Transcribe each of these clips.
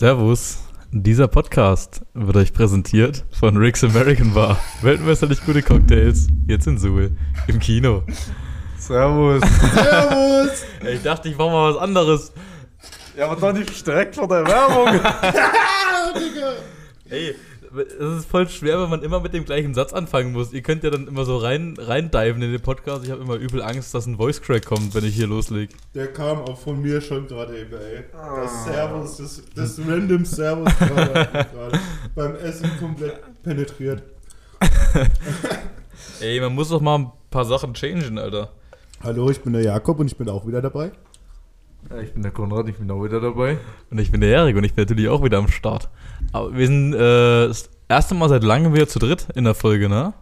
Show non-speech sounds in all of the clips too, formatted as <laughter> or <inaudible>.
Servus. Dieser Podcast wird euch präsentiert von Rick's American Bar. Weltmeisterlich gute Cocktails. Jetzt in Suhl. Im Kino. Servus. Servus! Ey, ich dachte, ich mach mal was anderes. ja, aber doch nicht direkt vor der Werbung. <laughs> Ey, es ist voll schwer, wenn man immer mit dem gleichen Satz anfangen muss. Ihr könnt ja dann immer so rein reindiven in den Podcast. Ich habe immer übel Angst, dass ein Voice Crack kommt, wenn ich hier loslege. Der kam auch von mir schon gerade eben, ey. Das Servus, das, das random Servus gerade beim Essen komplett penetriert. <laughs> Ey, man muss doch mal ein paar Sachen changen, Alter. Hallo, ich bin der Jakob und ich bin auch wieder dabei. Ja, ich bin der Konrad, ich bin auch wieder dabei. Und ich bin der Erik und ich bin natürlich auch wieder am Start. Aber wir sind äh, das erste Mal seit langem wieder zu dritt in der Folge, ne?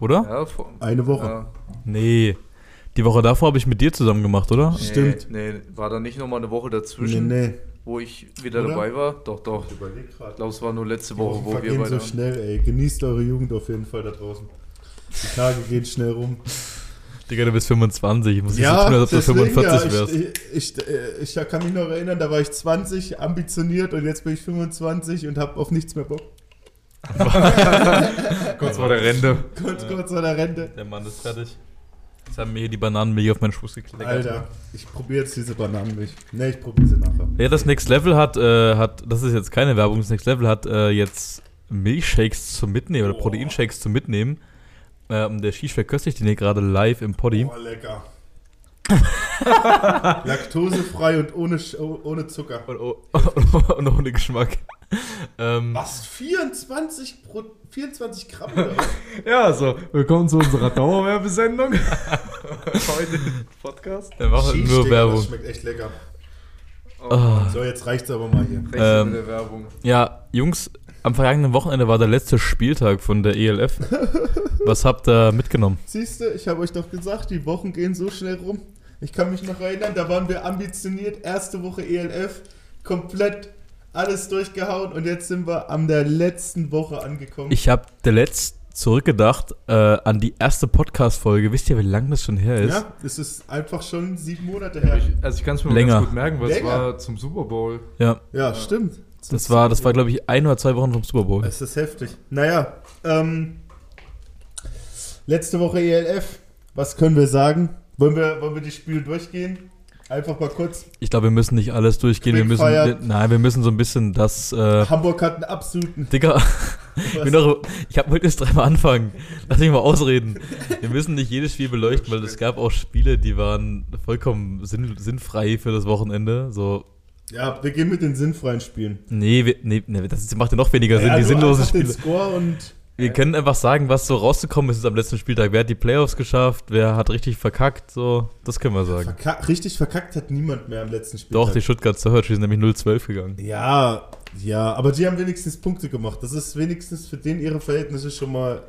Oder? Ja, vor, Eine Woche. ja. Nee. Die Woche davor habe ich mit dir zusammen gemacht, oder? Nee, Stimmt. Nee, war da nicht nochmal eine Woche Nee, dazwischen, nee. wo ich wieder Oder? dabei war? Doch, doch. Ich überleg gerade. Ich glaube, es war nur letzte Woche, wo wir beide. so schnell, ey. Genießt eure Jugend auf jeden Fall da draußen. Die Tage gehen schnell rum. Digga, du bist 25. Ich muss nicht so Ja, tun, als ob du deswegen, 45 ja, wärst. ich, ich, ich, kann mich noch erinnern, da war ich 20, ambitioniert und jetzt bin ich 25 und habe auf nichts mehr Bock. <laughs> Kurz vor der Rente. Kurz, kurz vor der Rente. Der Mann ist fertig. Jetzt haben mir hier die Bananenmilch auf meinen Fuß gekleckert. Alter, ich probiere jetzt diese Bananenmilch. Ne, ich probiere sie nachher. Ja, das Next Level hat, äh, hat, das ist jetzt keine Werbung, das Next Level hat äh, jetzt Milchshakes zum Mitnehmen oder. Proteinshakes zum Mitnehmen. Ähm, der Shish verköstigt den hier gerade live im Poddy. Oh, lecker. <laughs> Laktosefrei und ohne, oh- ohne Zucker. Und, oh, <laughs> und ohne Geschmack. Ähm, Was? 24, Pro, 24 Gramm oder? <laughs> Ja, so. Willkommen zu unserer Dauerwerbesendung. Heute im Podcast. der macht halt nur Werbung. Das schmeckt echt lecker. Oh. So, jetzt reicht's aber mal hier. Ähm, Werbung. Ja, Jungs, am vergangenen Wochenende war der letzte Spieltag von der ELF. <laughs> Was habt ihr mitgenommen? Siehst du, ich habe euch doch gesagt, die Wochen gehen so schnell rum. Ich kann mich noch erinnern, da waren wir ambitioniert, erste Woche ELF, komplett alles durchgehauen und jetzt sind wir an der letzten Woche angekommen. Ich habe der letzt zurückgedacht äh, an die erste Podcast-Folge. Wisst ihr, wie lange das schon her ist? ja, es ist einfach schon sieben Monate her. Ich, also ich kann es mir Länger. ganz gut merken, weil es Länger. war zum Super Bowl. Ja, Ja, stimmt. Das war, das war glaube ich, ein oder zwei Wochen vom Super Bowl. Es ist heftig. Naja, ähm, letzte Woche ELF, was können wir sagen? Wollen wir, wollen wir die Spiele durchgehen? Einfach mal kurz. Ich glaube, wir müssen nicht alles durchgehen. Wir müssen, wir, nein, wir müssen so ein bisschen das. Äh, Hamburg hat einen absoluten. Digga, <laughs> ich, bin doch, ich habe heute jetzt dreimal anfangen. Lass mich mal ausreden. Wir müssen nicht jedes Spiel beleuchten, weil es gab auch Spiele, die waren vollkommen sinn, sinnfrei für das Wochenende. So, Ja, wir gehen mit den sinnfreien Spielen. nee, wir, nee, nee das macht ja noch weniger Sinn, Ja, die so sinnlosen einfach den Spiele. Score und Wir können einfach sagen, was so rausgekommen ist am letzten Spieltag. Wer hat die Playoffs geschafft? Wer hat richtig verkackt? So, das können wir sagen. verkack, richtig verkackt hat niemand mehr am letzten Spiel. Doch, die Stuttgart Search, die sind nämlich 0-12 gegangen. Ja, ja, aber die haben wenigstens Punkte gemacht. Das ist wenigstens für den ihre Verhältnisse schon mal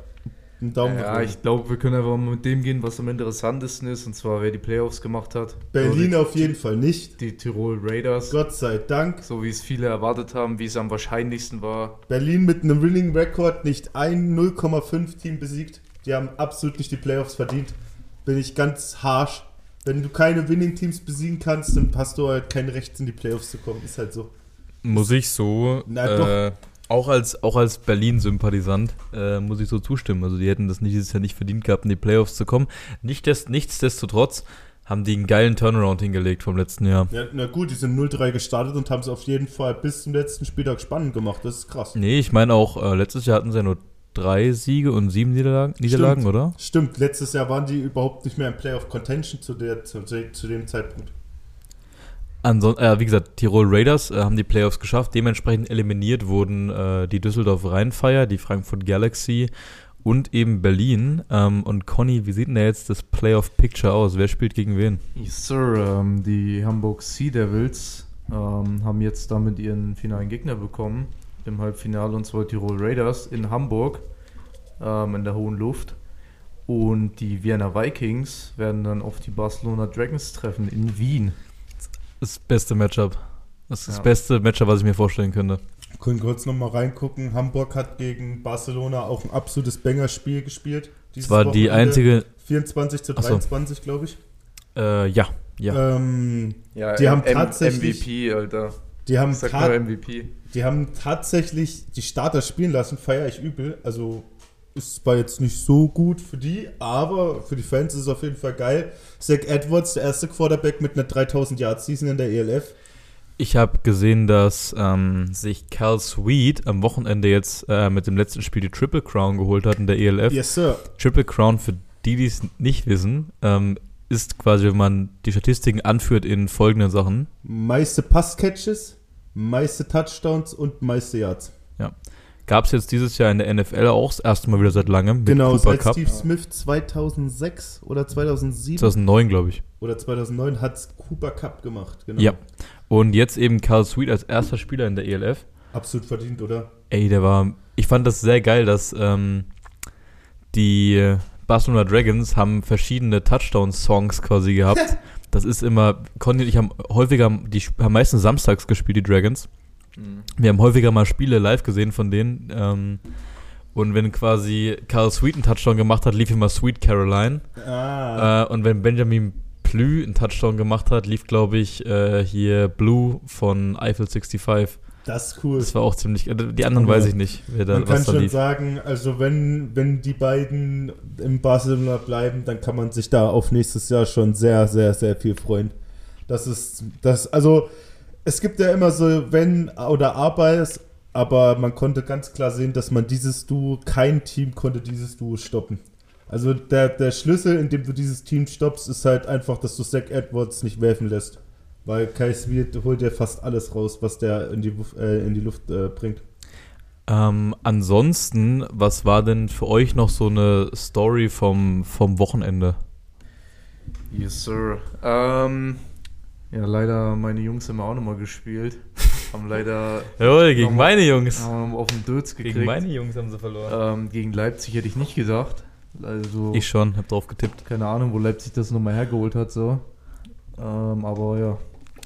ein Daumen Ja, ich glaube, wir können einfach mal mit dem gehen, was am interessantesten ist, und zwar wer die Playoffs gemacht hat. Berlin So, auf jeden Fall nicht. die, Tirol Raiders. Gott sei Dank. So wie es viele erwartet haben, wie es am wahrscheinlichsten war. Berlin mit einem Winning Record nicht ein 0,5 Team besiegt. Die haben absolut nicht die Playoffs verdient. Bin ich ganz harsh. Wenn du keine Winning Teams besiegen kannst, dann hast du halt kein Recht in die Playoffs zu kommen. Ist halt so. Muss ich so, Na, äh, auch als, auch als Berlin-Sympathisant, äh, muss ich so zustimmen. Also die hätten das nicht, dieses Jahr nicht verdient gehabt, in die Playoffs zu kommen. Nicht des, nichtsdestotrotz haben die einen geilen Turnaround hingelegt vom letzten Jahr. Ja, na gut, die sind 0-3 gestartet und haben es auf jeden Fall bis zum letzten Spieltag spannend gemacht. Das ist krass. Nee, ich meine auch, äh, letztes Jahr hatten sie ja nur drei Siege und sieben Niederlagen, Niederlagen Stimmt. oder? Stimmt, letztes Jahr waren die überhaupt nicht mehr im Playoff Contention zu, der, zu, zu dem Zeitpunkt. Anson äh, wie gesagt, Tirol Raiders äh, haben die Playoffs geschafft. Dementsprechend eliminiert wurden äh, die Düsseldorf Rheinfire, die Frankfurt Galaxy und eben Berlin. Ähm, und Conny, wie sieht denn da jetzt das Playoff-Picture aus? Wer spielt gegen wen? Yes, Sir. Ähm, die Hamburg Sea Devils ähm, haben jetzt damit ihren finalen Gegner bekommen im Halbfinale und zwar Tirol Raiders in Hamburg ähm, in der hohen Luft. Und die Vienna Vikings werden dann auf die Barcelona Dragons treffen in Wien. Das beste Matchup. Das ist das Ja. beste Matchup, was ich mir vorstellen könnte. Können kurz nochmal reingucken. Hamburg hat gegen Barcelona auch ein absolutes Banger-Spiel gespielt. Das dieses war die Wochenende. einzige. 24 zu Ach so. 23, glaube ich. Äh, ja, ja. Ähm, Ja, Die haben tatsächlich- MVP, Alter. Die haben, MVP. die haben tatsächlich die Starter spielen lassen, feiere ich übel. Also ist zwar jetzt nicht so gut für die, aber für die Fans ist es auf jeden Fall geil. Zach Edwards, der erste Quarterback mit einer 3000 Yard Season in der ELF. Ich habe gesehen, dass ähm, sich Cal Sweet am Wochenende jetzt äh, mit dem letzten Spiel die Triple Crown geholt hat in der ELF. Yes, Sir. Triple Crown, für die, die es nicht wissen, ähm, ist quasi, wenn man die Statistiken anführt in folgenden Sachen. Meiste Passcatches, meiste Touchdowns und meiste Yards. Gab es jetzt dieses Jahr in der NFL auch das erste Mal wieder seit langem. mit Genau, Cooper seit Cup. Steve Smith 2006 oder 2007 2009, glaube ich. oder 2009 hat Cooper Cup gemacht. Genau. Ja. Und jetzt eben Cal Sweet als erster Spieler in der ELF. Absolut verdient, oder? Ey, der war. Ich fand das sehr geil, dass ähm, die Barcelona Dragons haben verschiedene Touchdown-Songs quasi gehabt. <laughs> das ist immer. Ich haben häufiger, die haben meistens samstags gespielt, die Dragons. Mhm. Wir haben häufiger mal Spiele live gesehen von denen. Ähm, und wenn quasi Carl Sweet einen Touchdown gemacht hat, lief immer Sweet Caroline. Ah. Äh, und wenn Benjamin Plü einen Touchdown gemacht hat, lief, glaube ich, äh, hier Blue von Eiffel 65. das ist cool. Das war auch ziemlich. äh, Die anderen Ja. weiß ich nicht, wer da, man kann was da schon lief. sagen, also wenn, wenn die beiden im Barcelona bleiben, dann kann man sich da auf nächstes Jahr schon sehr, sehr, sehr viel freuen. Das ist, das, also es gibt ja immer so wenn oder abers, aber man konnte ganz klar sehen, dass man dieses Duo, kein Team konnte dieses Duo stoppen. Also der, der Schlüssel, in dem du dieses Team stoppst, ist halt einfach, dass du Zach Edwards nicht werfen lässt. Weil Kai Sweet holt ja fast alles raus, was der in die, äh, in die Luft äh, bringt. Ähm, ansonsten, was war denn für euch noch so eine Story vom, vom Wochenende? Yes, sir. Ähm, ja, leider, meine Jungs haben auch nochmal gespielt. <laughs> haben leider Jawohl, gegen meine Jungs. haben wir auf den Dötz gekriegt. Gegen meine Jungs haben sie verloren. ähm, gegen Leipzig hätte ich nicht gedacht. Also, Ich schon, hab drauf getippt. keine Ahnung, wo Leipzig das nochmal hergeholt hat, so. Ähm, aber ja.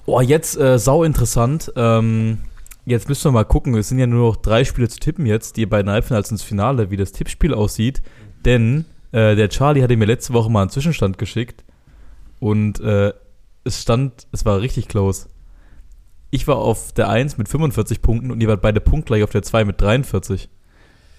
Oh, jetzt äh, sau interessant. Ähm, jetzt müssen wir mal gucken. Es sind ja nur noch drei Spiele zu tippen jetzt, die beiden Halbfinals ins Finale, wie das Tippspiel aussieht. Denn äh, der Charlie hatte mir letzte Woche mal einen Zwischenstand geschickt und äh, es stand, es war richtig close. Ich war auf der 1 mit 45 Punkten und ihr wart beide punktgleich auf der 2 mit 43.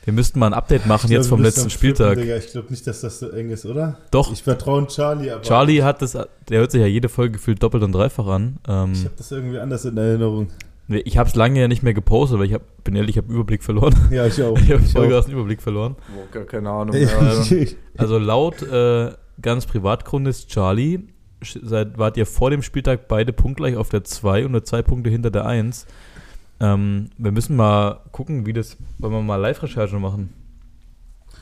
Wir müssten mal ein Update machen Ich jetzt glaub, vom letzten Spieltag. Flippen. Ich glaube nicht, dass das so eng ist, oder? Doch, Ich vertraue Charlie, aber Charlie hat das, der hört sich ja jede Folge gefühlt doppelt und dreifach an. Ähm, ich habe das irgendwie anders in Erinnerung. Nee, Ich habe es lange ja nicht mehr gepostet, weil ich hab, bin ehrlich, ich habe Überblick verloren. <laughs> Ja, ich auch. Ich habe auch. aus dem Überblick verloren. Boah, gar keine Ahnung. <laughs> Also laut äh, ganz Privatgrund Charlie, seit, wart ihr vor dem Spieltag beide punktgleich auf der 2 und nur zwei Punkte hinter der 1. Ähm, wir müssen mal gucken, wie das, wollen wir mal Live-Recherche machen.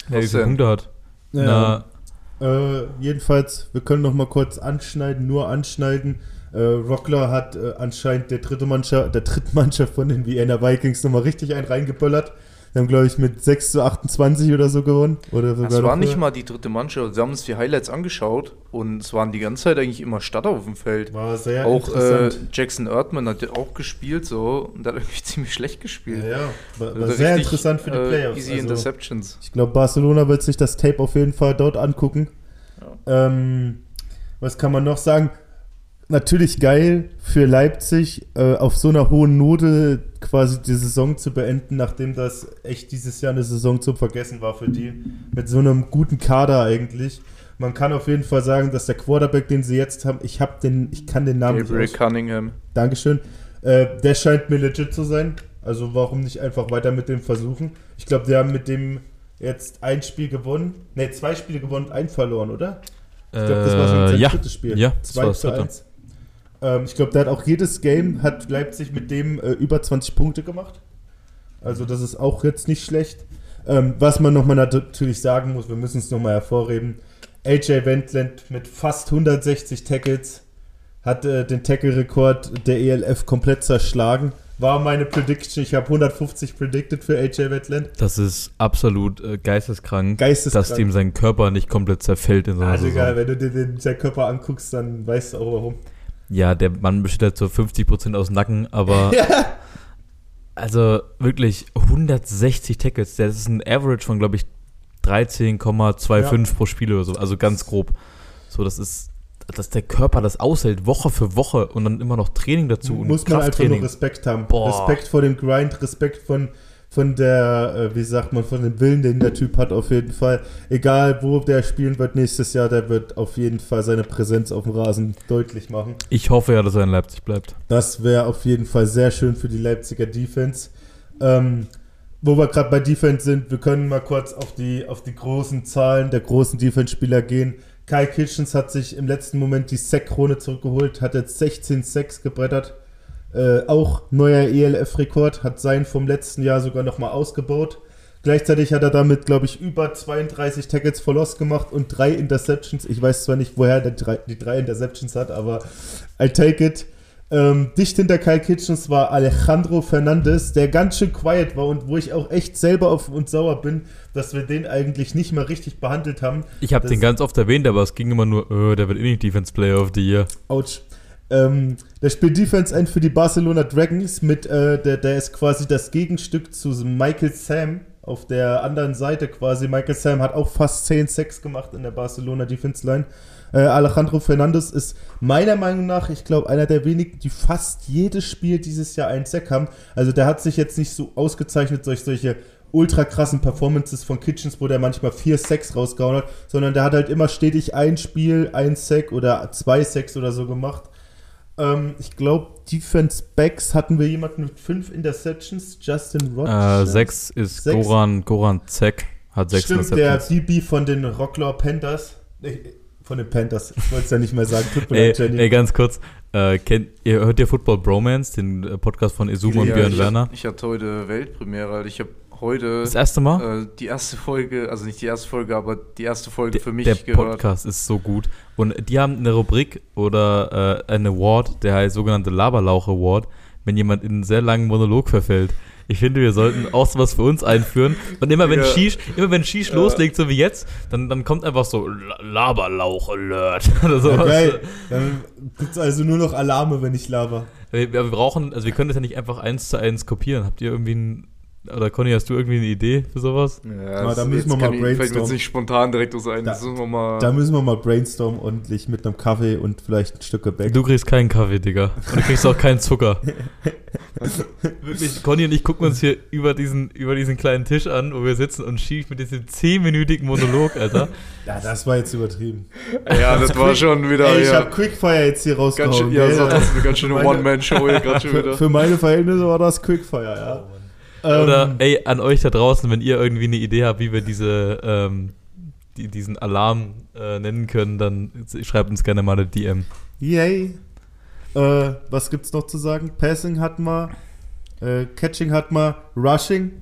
Wer wie viele? Punkte hat. ja. Äh, jedenfalls, wir können noch mal kurz anschneiden, nur anschneiden. Äh, Rockler hat äh, anscheinend der dritte Mannschaft, der dritten Mannschaft von den Vienna Vikings nochmal richtig einen reingeböllert. Wir haben, glaube ich, mit 6 zu 28 oder so gewonnen. Oder sogar Es war nicht mal die dritte Mannschaft. Sie haben uns die Highlights angeschaut und es waren die ganze Zeit eigentlich immer Starter auf dem Feld. War sehr auch äh. Jackson Erdmann hat ja auch gespielt so und hat irgendwie <laughs> ziemlich schlecht gespielt. ja, ja, war, war Also sehr richtig, interessant für die äh, Playoffs. Easy Also- Interceptions. Ich glaube, Barcelona wird sich das Tape auf jeden Fall dort angucken. Ähm, was kann man noch sagen? Natürlich geil für Leipzig, äh, auf so einer hohen Note quasi die Saison zu beenden, nachdem das echt dieses Jahr eine Saison zum Vergessen war für die. Mit so einem guten Kader eigentlich. Man kann auf jeden Fall sagen, dass der Quarterback, den sie jetzt haben, ich habe den, ich kann den Namen Gabriel nicht aus Cunningham. Dankeschön. Äh, der scheint mir legit zu sein. Also warum nicht einfach weiter mit dem versuchen? Ich glaube, die haben mit dem jetzt ein Spiel gewonnen. Ne, zwei Spiele gewonnen und ein verloren, oder? Ich glaube, das war schon sein Äh, ja, drittes Spiel. ja, das war 2 das zu dritte. 1. Ähm, ich glaube, der hat auch jedes Game, hat Leipzig mit dem äh, über 20 Punkte gemacht. Also das ist auch jetzt nicht schlecht. Ähm, was man nochmal natürlich sagen muss, wir müssen es nochmal hervorheben. AJ Wendland mit fast 160 Tackles hat äh, den Tackle-Rekord der ELF komplett zerschlagen. War meine Prediction. Ich habe 150 predicted für AJ Wendland. Das ist absolut äh, geisteskrank, Geisteskrank. dass dem sein Körper nicht komplett zerfällt in so einer Also Saison. geil, wenn du dir den, seinen Körper anguckst, dann weißt du auch warum. Ja, der Mann besteht halt so 50% aus Nacken, aber <laughs> also wirklich 160 Tackles. Das ist ein Average von, glaube ich, 13,25 pro Spiel oder so. Also ganz grob. So, das ist dass der Körper das aushält, Woche für Woche und dann immer noch Training dazu und muss man einfach nur. Respekt haben. Boah. Respekt vor dem Grind, Respekt von, von der, äh, wie sagt man, von dem Willen, den der Typ hat, auf jeden Fall. Egal, wo der spielen wird nächstes Jahr, der wird auf jeden Fall seine Präsenz auf dem Rasen deutlich machen. Ich hoffe ja, dass er in Leipzig bleibt. Das wäre auf jeden Fall sehr schön für die Leipziger Defense. Ähm, wo wir gerade bei Defense sind, wir können mal kurz auf die, auf die großen Zahlen der großen Defense-Spieler gehen. Kai Kitchens hat sich im letzten Moment die Sack-Krone zurückgeholt, hat jetzt 16 Sacks gebrettert. Äh, auch neuer ELF-Rekord, hat seinen vom letzten Jahr sogar nochmal ausgebaut. Gleichzeitig hat er damit, glaube ich, über 32 Tackles for Loss gemacht und drei Interceptions. Ich weiß zwar nicht, woher er die drei, Interceptions hat, aber I take it. Ähm, dicht hinter Kyle Kitchens war Alejandro Fernandez, der ganz schön quiet war und wo ich auch echt selber auf uns sauer bin, dass wir den eigentlich nicht mal richtig behandelt haben. Ich habe den ganz oft erwähnt, aber es ging immer nur, äh, der wird eh nicht Defense Player of the Year. Autsch. Ähm, der spielt Defense ein für die Barcelona Dragons mit, äh, der, der ist quasi das Gegenstück zu Michael Sam auf der anderen Seite quasi. Michael Sam hat auch fast 10 Sacks gemacht in der Barcelona Defense Line. Äh, Alejandro Fernandes ist meiner Meinung nach, ich glaube, einer der wenigen, die fast jedes Spiel dieses Jahr einen Sack haben. Also der hat sich jetzt nicht so ausgezeichnet durch solche ultra krassen Performances von Kitchens, wo der manchmal vier Sacks rausgehauen hat, sondern der hat halt immer stetig ein Spiel, ein Sack oder zwei Sacks oder so gemacht. Ähm, ich glaube, Defense Backs hatten wir jemanden mit fünf Interceptions, Justin Äh, Rogers. sechs ist Sechs? Goran, Goran Zek, hat sechs Stimmt, der Interceptions. DB von den Rocklaw Panthers. Nee, von den Panthers. Ich wollte es ja nicht mehr sagen. Tut mir Ey, leid, Jenny. ey, ganz kurz, äh, kennt, ihr hört ihr Football Bromance, den äh, Podcast von Izuma und Ja, Björn ich, Werner? Ich hatte heute Weltpremiere. Alter. Ich habe heute Das erste Mal? äh, die erste Folge, also nicht die erste Folge, aber die erste Folge für mich der gehört. Podcast ist so gut. Und die haben eine Rubrik oder äh, einen Award, der heißt sogenannte Laberlauch Award, wenn jemand in einen sehr langen Monolog verfällt. Ich finde, wir sollten auch sowas für uns einführen. Und immer wenn Ja. Shish, immer wenn Shish loslegt, so wie jetzt, dann, dann kommt einfach so La- Laberlauch-Alert <laughs> oder Ja, sowas. geil. Dann gibt es also nur noch Alarme, wenn ich laber. Wir, wir brauchen, also wir können das ja nicht einfach eins zu eins kopieren. Habt ihr irgendwie ein, oder Conny, hast du irgendwie eine Idee für sowas? Ja, Aber da das- müssen jetzt wir mal ich- Fällt mir brainstormen. jetzt nicht spontan direkt so ein. Da- Das müssen wir mal. Da müssen wir mal brainstormen ordentlich mit einem Kaffee und vielleicht ein Stück Gebäck. Du kriegst keinen Kaffee, Digga. Und du kriegst auch keinen Zucker. <laughs> Wirklich, Conny und ich gucken uns hier über diesen, über diesen kleinen Tisch an, wo wir sitzen und schief mit diesem zehnminütigen Monolog, Alter. Ja, das war jetzt übertrieben. ja, das war schon wieder. Ey, ich ja, habe Quickfire jetzt hier ganz rausgehauen. schön, ja, das ist eine ganz schöne One-Man-Show hier gerade schon für, wieder. für meine Verhältnisse war das Quickfire, ja. Ähm, Oder, ey, an euch da draußen, wenn ihr irgendwie eine Idee habt, wie wir diese, ähm, die, diesen Alarm äh, nennen können, dann schreibt uns gerne mal eine DM. Yay. Äh, was gibt's noch zu sagen? Passing hat mal, äh, Catching hat mal, Rushing.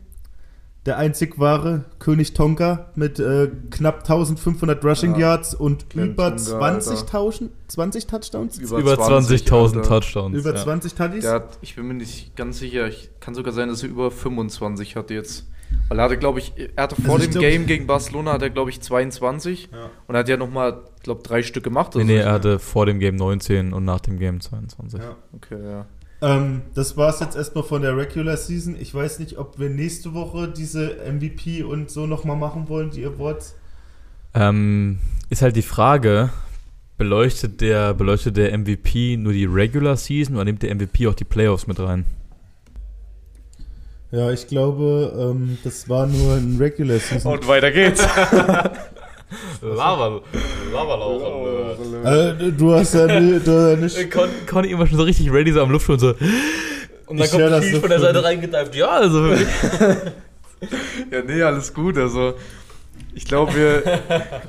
Der einzig wahre König Tonka mit äh, knapp 1500 Rushing Ja. Yards und Glenn über Tonga, 20.000 20 Touchdowns? Über Über 20, 20.000 Alter. Touchdowns. Über ja. 20 Tuddies? Der hat, ich bin mir nicht ganz sicher, ich kann sogar sein, dass er über 25 hatte jetzt. Weil er hatte, glaube ich, er hatte vor Also ich dem glaub- Game gegen Barcelona, hat er, glaube ich, 22 Ja. und er hat ja nochmal, glaube drei Stück gemacht. Nee, nee, er hatte vor dem Game 19 und nach dem Game 22. Ja. Okay, ja. Ähm, das war's jetzt erstmal von der Regular Season. Ich weiß nicht, ob wir nächste Woche diese MVP und so nochmal machen wollen, die Awards. Ähm, ist halt die Frage, beleuchtet der, beleuchtet der MVP nur die Regular Season oder nimmt der MVP auch die Playoffs mit rein? Ja, ich glaube, ähm, das war nur ein Regular Season. Und weiter geht's. <laughs> Lava, Lavalauch. Äh, du hast ja ni- du hast ja nicht. Con, Conny immer schon so richtig ready, so am Luft und so. Und dann Ich kommt so von der Seite reingedeift. Ja, also wirklich. <laughs> ja, nee, alles gut. Also, ich glaube, wir. <laughs>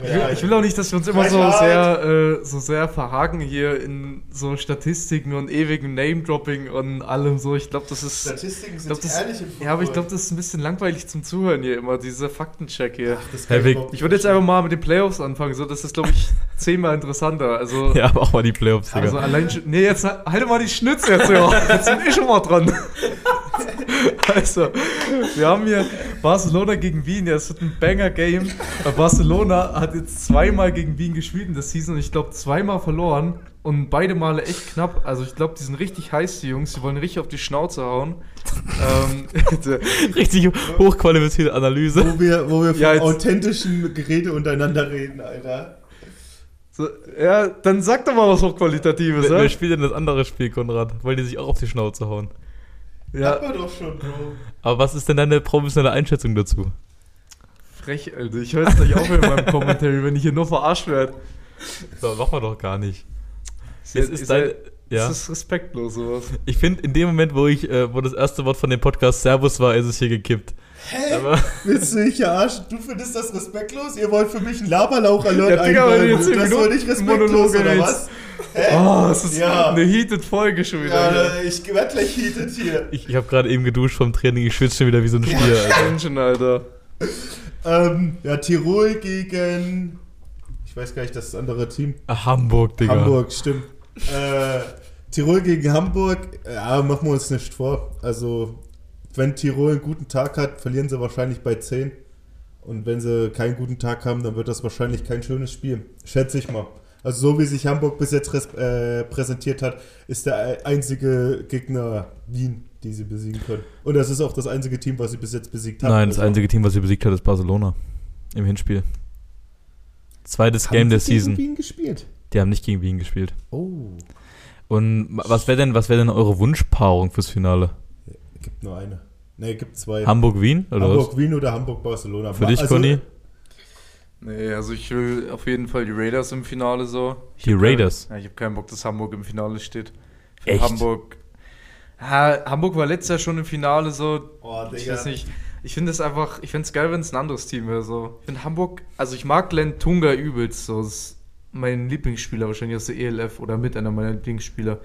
Ja, ich will auch nicht, dass wir uns immer so sehr, äh, so sehr verhaken hier in so Statistiken und ewigen Name-Dropping und allem so. Ich glaube, das ist. Statistiken Ich sind glaub, das, ehrlich im ja, aber ich glaube, das ist ein bisschen langweilig zum Zuhören hier immer, dieser Faktencheck hier. Das kann Herr Wick, überhaupt Ich würde jetzt einfach mal mit den Playoffs anfangen, so das ist, glaube ich, <laughs> zehnmal interessanter. Also, Ja, aber auch mal die Playoffs, Digga. also allein. Nee, jetzt halte mal die Schnitze jetzt hier. <laughs> Jetzt sind wir schon mal dran. <laughs> Also, wir haben hier Barcelona gegen Wien. Ja, es wird ein Banger-Game. Weil Barcelona hat jetzt zweimal gegen Wien gespielt in der Season und ich glaube zweimal verloren. Und beide Male echt knapp. Also ich glaube, die sind richtig heiß, die Jungs. Die wollen richtig auf die Schnauze hauen. ähm, <laughs> Richtig hochqualifizierte Analyse. wo wir, wo wir vom Ja, authentischen Gerede untereinander reden, Alter. So, ja, dann sag doch mal was Hochqualitatives, Wer, ja? wer spielt denn das andere Spiel, Konrad? Wollen die sich auch auf die Schnauze hauen? Hat Ja, man doch schon, Bro. Aber was ist denn deine professionelle Einschätzung dazu? frech, Alter. Ich höre jetzt nicht auf mit meinem Commentary, wenn ich hier nur verarscht werde. So, machen wir doch gar nicht. Es Ihr- ist ihr dein, ja. Das ist respektlos, sowas. Ich finde, in dem Moment, wo ich, äh, wo das erste Wort von dem Podcast Servus war, ist es hier gekippt. Hä? Aber Willst du mich verarschen? Du findest das respektlos? Ihr wollt für mich einen Laberlauch-Alert Ja, einbauen. Das Minuten nicht respektlos, Monologe oder was? Hä? Oh, es ist Ja. eine heated Folge schon wieder. hier. Ja, ich werd gleich heated hier. ich, ich habe gerade eben geduscht vom Training, ich schwitze schon wieder wie so ein Stier. <laughs> Alter. Alter. Ähm, ja, Tirol gegen. Ich weiß gar nicht, das andere Team. Ah, Hamburg, Digga. Hamburg, stimmt. äh, Tirol gegen Hamburg, ja, machen wir uns nicht vor. Also, wenn Tirol einen guten Tag hat, verlieren sie wahrscheinlich bei 10. Und wenn sie keinen guten Tag haben, dann wird das wahrscheinlich kein schönes Spiel. Schätze ich mal. Also, so wie sich Hamburg bis jetzt äh, präsentiert hat, ist der einzige Gegner Wien, die sie besiegen können. Und das ist auch das einzige Team, was sie bis jetzt besiegt haben. Nein, das Also, einzige Team, was sie besiegt hat, ist Barcelona. Im Hinspiel. Zweites haben Game sie der gegen Season. Wien gespielt. Die haben nicht gegen Wien gespielt. Oh. Und was wäre denn, was wäre denn eure Wunschpaarung fürs Finale? Gibt nur eine. Ne, gibt zwei. Hamburg-Wien? Hamburg-Wien oder Hamburg-Barcelona. Für dich, Also, Conny? Nee, also ich will auf jeden Fall die Raiders im Finale so. Ich Die Raiders? Ja, ich habe keinen Bock, dass Hamburg im Finale steht. Für Echt? Hamburg. Ja, Hamburg war letztes Jahr schon im Finale so. Oh, Ich Digga. weiß nicht. Ich finde es einfach, ich finde es geil, wenn es ein anderes Team wäre. So. Ich finde Hamburg, also ich mag Len Tunga übelst. So. Das ist mein Lieblingsspieler wahrscheinlich aus der ELF oder mit einer meiner Lieblingsspieler.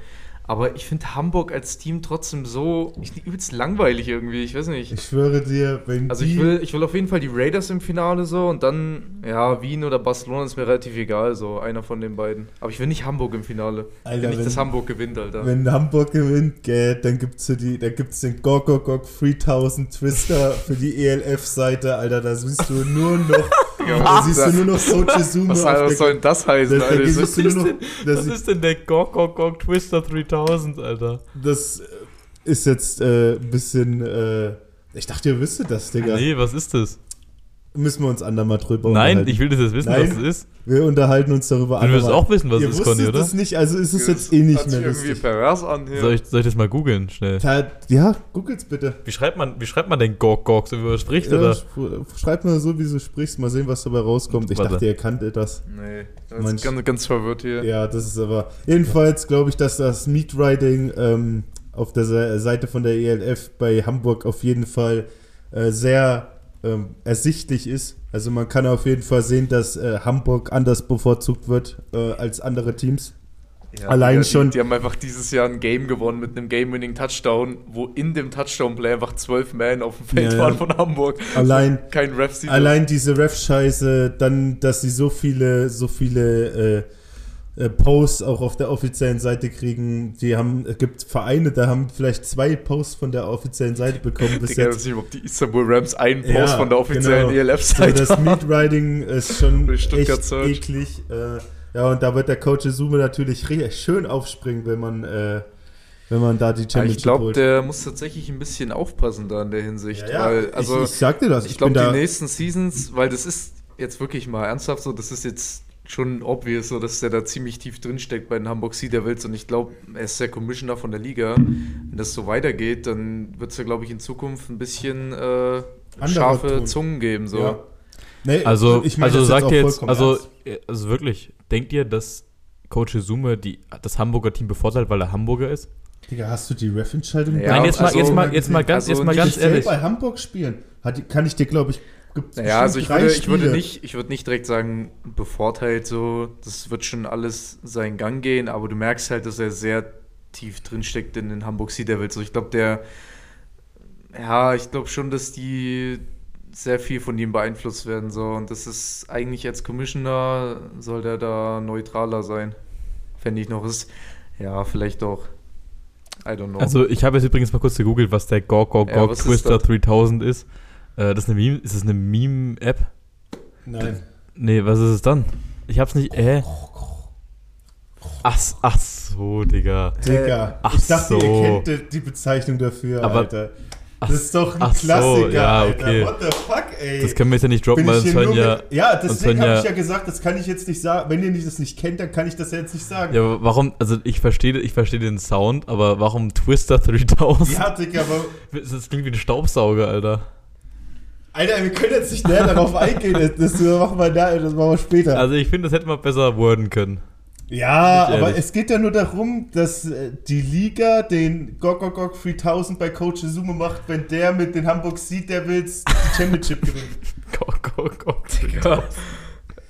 Aber ich finde Hamburg als Team trotzdem so ich, übelst langweilig irgendwie. Ich weiß nicht. Ich schwöre dir, wenn Also ich will, ich will auf jeden Fall die Raiders im Finale so und dann, ja, Wien oder Barcelona ist mir relativ egal, so einer von den beiden. Aber ich will nicht Hamburg im Finale. Alter, will nicht, wenn- dass Hamburg gewinnt, Alter. wenn Hamburg gewinnt, gell, dann gibt's so die, da gibt's den Gok Gok Gok 3000 Twister für die ELF-Seite, Alter, da siehst du nur noch, <laughs> da siehst du nur noch Sochi was, <laughs> was soll denn das heißen, da, da Alter? siehst du nur noch, Was das, ist denn der Gok Gok Gok Twister 3000, Alter? das ist jetzt äh, ein bisschen, äh, ich dachte, ihr wüsstet das, Digga. Nee, was ist das? Müssen wir uns andermal drüber Nein, unterhalten. ich will das jetzt wissen, Nein. was es ist. Wir unterhalten uns darüber Du willst andermal. auch wissen, was Ihr es ist, Conny, oder? das nicht, also ist es Das jetzt eh nicht mehr irgendwie lustig. pervers an hier. Soll ich, soll ich das mal googeln, schnell? Ta- Ja, googelt's bitte. Wie schreibt man, wie schreibt man denn Gok Gok, so wie man spricht, Ja, oder? sch- schreib mal so, wie du sprichst, mal sehen, was dabei rauskommt. Ich Warte. dachte, ihr kanntet das. Nee, das Manch- ist ganz, ganz verwirrt hier. Ja, das ist aber. Jedenfalls glaube ich, dass das Meatriding ähm, auf der Se- Seite von der ELF bei Hamburg auf jeden Fall äh, sehr ähm, ersichtlich ist. Also man kann auf jeden Fall sehen, dass äh, Hamburg anders bevorzugt wird äh, als andere Teams. Ja, Allein Digga, schon- Die, die haben einfach dieses Jahr ein Game gewonnen mit einem Game-Winning-Touchdown, wo in dem Touchdown-Play einfach zwölf Man auf dem Feld Ja, ja. waren von Hamburg. Allein, Kein Ref allein diese Ref-Scheiße, dann, dass sie so viele, so viele äh, Posts auch auf der offiziellen Seite kriegen. Die haben, es gibt Vereine, da haben vielleicht zwei Posts von der offiziellen Seite bekommen bis Digga, jetzt. ich weiß nicht, ob die Istanbul Rams einen Post Ja, von der offiziellen genau. So, ELF-Seite das haben. Meatriding ist schon echt eklig. Äh, ja, und da wird der Coach Izume natürlich schön aufspringen, wenn man, äh, wenn man da die Ja, Championship ich glaube, der muss tatsächlich ein bisschen aufpassen da in der Hinsicht. ja, ja, Weil, also, ich, ich dir das. ich, Ich, glaube, die nächsten Seasons, weil das ist jetzt wirklich mal ernsthaft so, das ist jetzt schon obvious, so, dass der da ziemlich tief drin steckt bei den Hamburg Sea Devils und ich glaube, er ist der Commissioner von der Liga. Wenn das so weitergeht, dann wird es ja, glaube ich, in Zukunft ein bisschen äh, scharfe Ton. Zungen geben. So. Ja. Nee, Also, ich meine also sagt ihr jetzt, also, äh, also wirklich, denkt ihr, dass Coach Izume die, das Hamburger Team bevorteilt, weil er Hamburger ist? Digga, hast du die Ref-Entscheidung Ja, Nein, jetzt mal, also- jetzt mal, jetzt mal ganz, also jetzt mal ganz ehrlich. bei Hamburg spielen. Hat, kann ich dir, glaube ich, gibt's Naja, also ich würde, ich würde nicht, ich würde nicht direkt sagen, bevorteilt so, das wird schon alles seinen Gang gehen, aber du merkst halt, dass er sehr tief drin steckt in den Hamburg Sea Devils. So, ich glaube, der, ja, ich glaube schon, dass die sehr viel von ihm beeinflusst werden so und das ist eigentlich als Commissioner soll der da neutraler sein, fände ich noch. Ist ja vielleicht doch, I don't know. Also ich habe jetzt übrigens mal kurz gegoogelt, was der Gok Gok Ja, Gok was ist Twister das? 3000 ist. Äh, das ist eine Meme, ist das eine Meme-App? Nein. Nee, was ist es dann? Ich hab's nicht, äh. Ach, ach so, Digga. Digga, ach ich dachte, so. ihr kennt die- Bezeichnung dafür, Aber- Alter. Ach, Das ist doch ein ach so, Klassiker, ja, Alter. okay. What the fuck, ey. Das können wir jetzt ja nicht droppen, Bin weil uns hören ja. mit, ja, deswegen habe ja- ich ja gesagt, das kann ich jetzt nicht sagen. Wenn ihr das nicht kennt, dann kann ich das ja jetzt nicht sagen. Ja, aber warum, also ich verstehe ich verstehe den Sound, aber warum Twister 3000? Ja, Digga, aber <laughs> Das klingt wie ein Staubsauger, Alter. Alter, wir können jetzt nicht näher darauf eingehen. Das, das machen wir, da, das machen wir später. Also ich finde, das hätte man besser worden können. ja, aber es geht ja nur darum, dass äh, die Liga den Gok 3000 bei Coach Izumo macht, wenn der mit den Hamburg Sea Devils die Championship gewinnt. Go, go, go.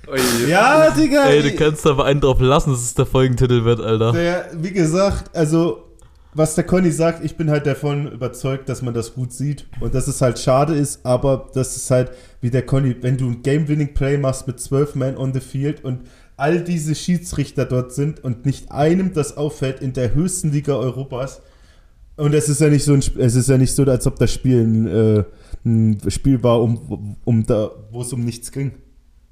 Ui. Ja, Digga. Ey, du kannst aber einen drauf lassen, dass es der Folgentitel wird, Alter. Der, wie gesagt, also was der Conny sagt, ich bin halt davon überzeugt, dass man das gut sieht und dass es halt schade ist, aber das ist halt, wie der Conny, wenn du ein Game-Winning-Play machst mit 12 Men on the field und all diese Schiedsrichter dort sind und nicht einem das auffällt in der höchsten Liga Europas und es ist ja nicht so, ein, es ist ja nicht so, als ob das Spiel ein, äh, ein Spiel war, um, um da, wo es um nichts ging.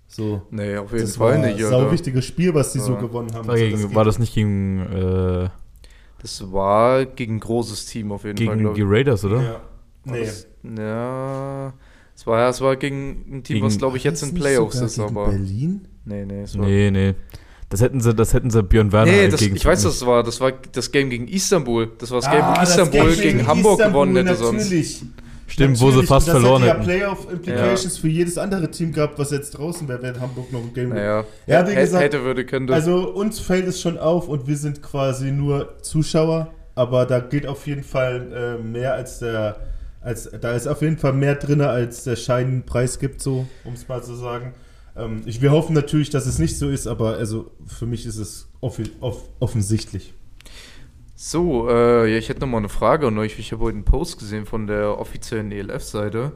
So. Nee, auf jeden Das Fall war nicht, ein Alter. sau wichtiges Spiel, was die so Ja. gewonnen haben. War, So, gegen, das war das nicht gegen, äh, Das war gegen ein großes Team auf jeden Fall, gegen die. Raiders, oder? Ja. War Nee. das- Ja. Es war, es war gegen ein Team, Gegen- was glaube ich jetzt in das Playoffs ist, gegen aber. Berlin? Nee, nee, es war. Nee, nee. Das hätten sie, das hätten sie Björn Werner Nee, halt das, gegen ich weiß, was es war. Das war das Game gegen Istanbul. Das war das Game, Ah, wo das Istanbul Game gegen Hamburg Istanbul, gewonnen hätte sonst. Natürlich. Stimmt, wo sie fast das verloren hätte ja. Playoff-Implications für jedes andere Team gehabt, was jetzt draußen wäre, wenn Hamburg noch ein Game Naja, Ja, wie hätte, gesagt, hätte, würde, könnte. Also uns fällt es schon auf und wir sind quasi nur Zuschauer, aber da geht auf jeden Fall äh, mehr als der, als da ist auf jeden Fall mehr drin, als der Schein Preis gibt, so um es mal zu sagen. Ähm, ich, wir hoffen natürlich, dass es nicht so ist, aber also für mich ist es offi off offensichtlich. So, äh, ja, ich hätte noch mal eine Frage an euch. Ich habe heute einen Post gesehen von der offiziellen ELF-Seite,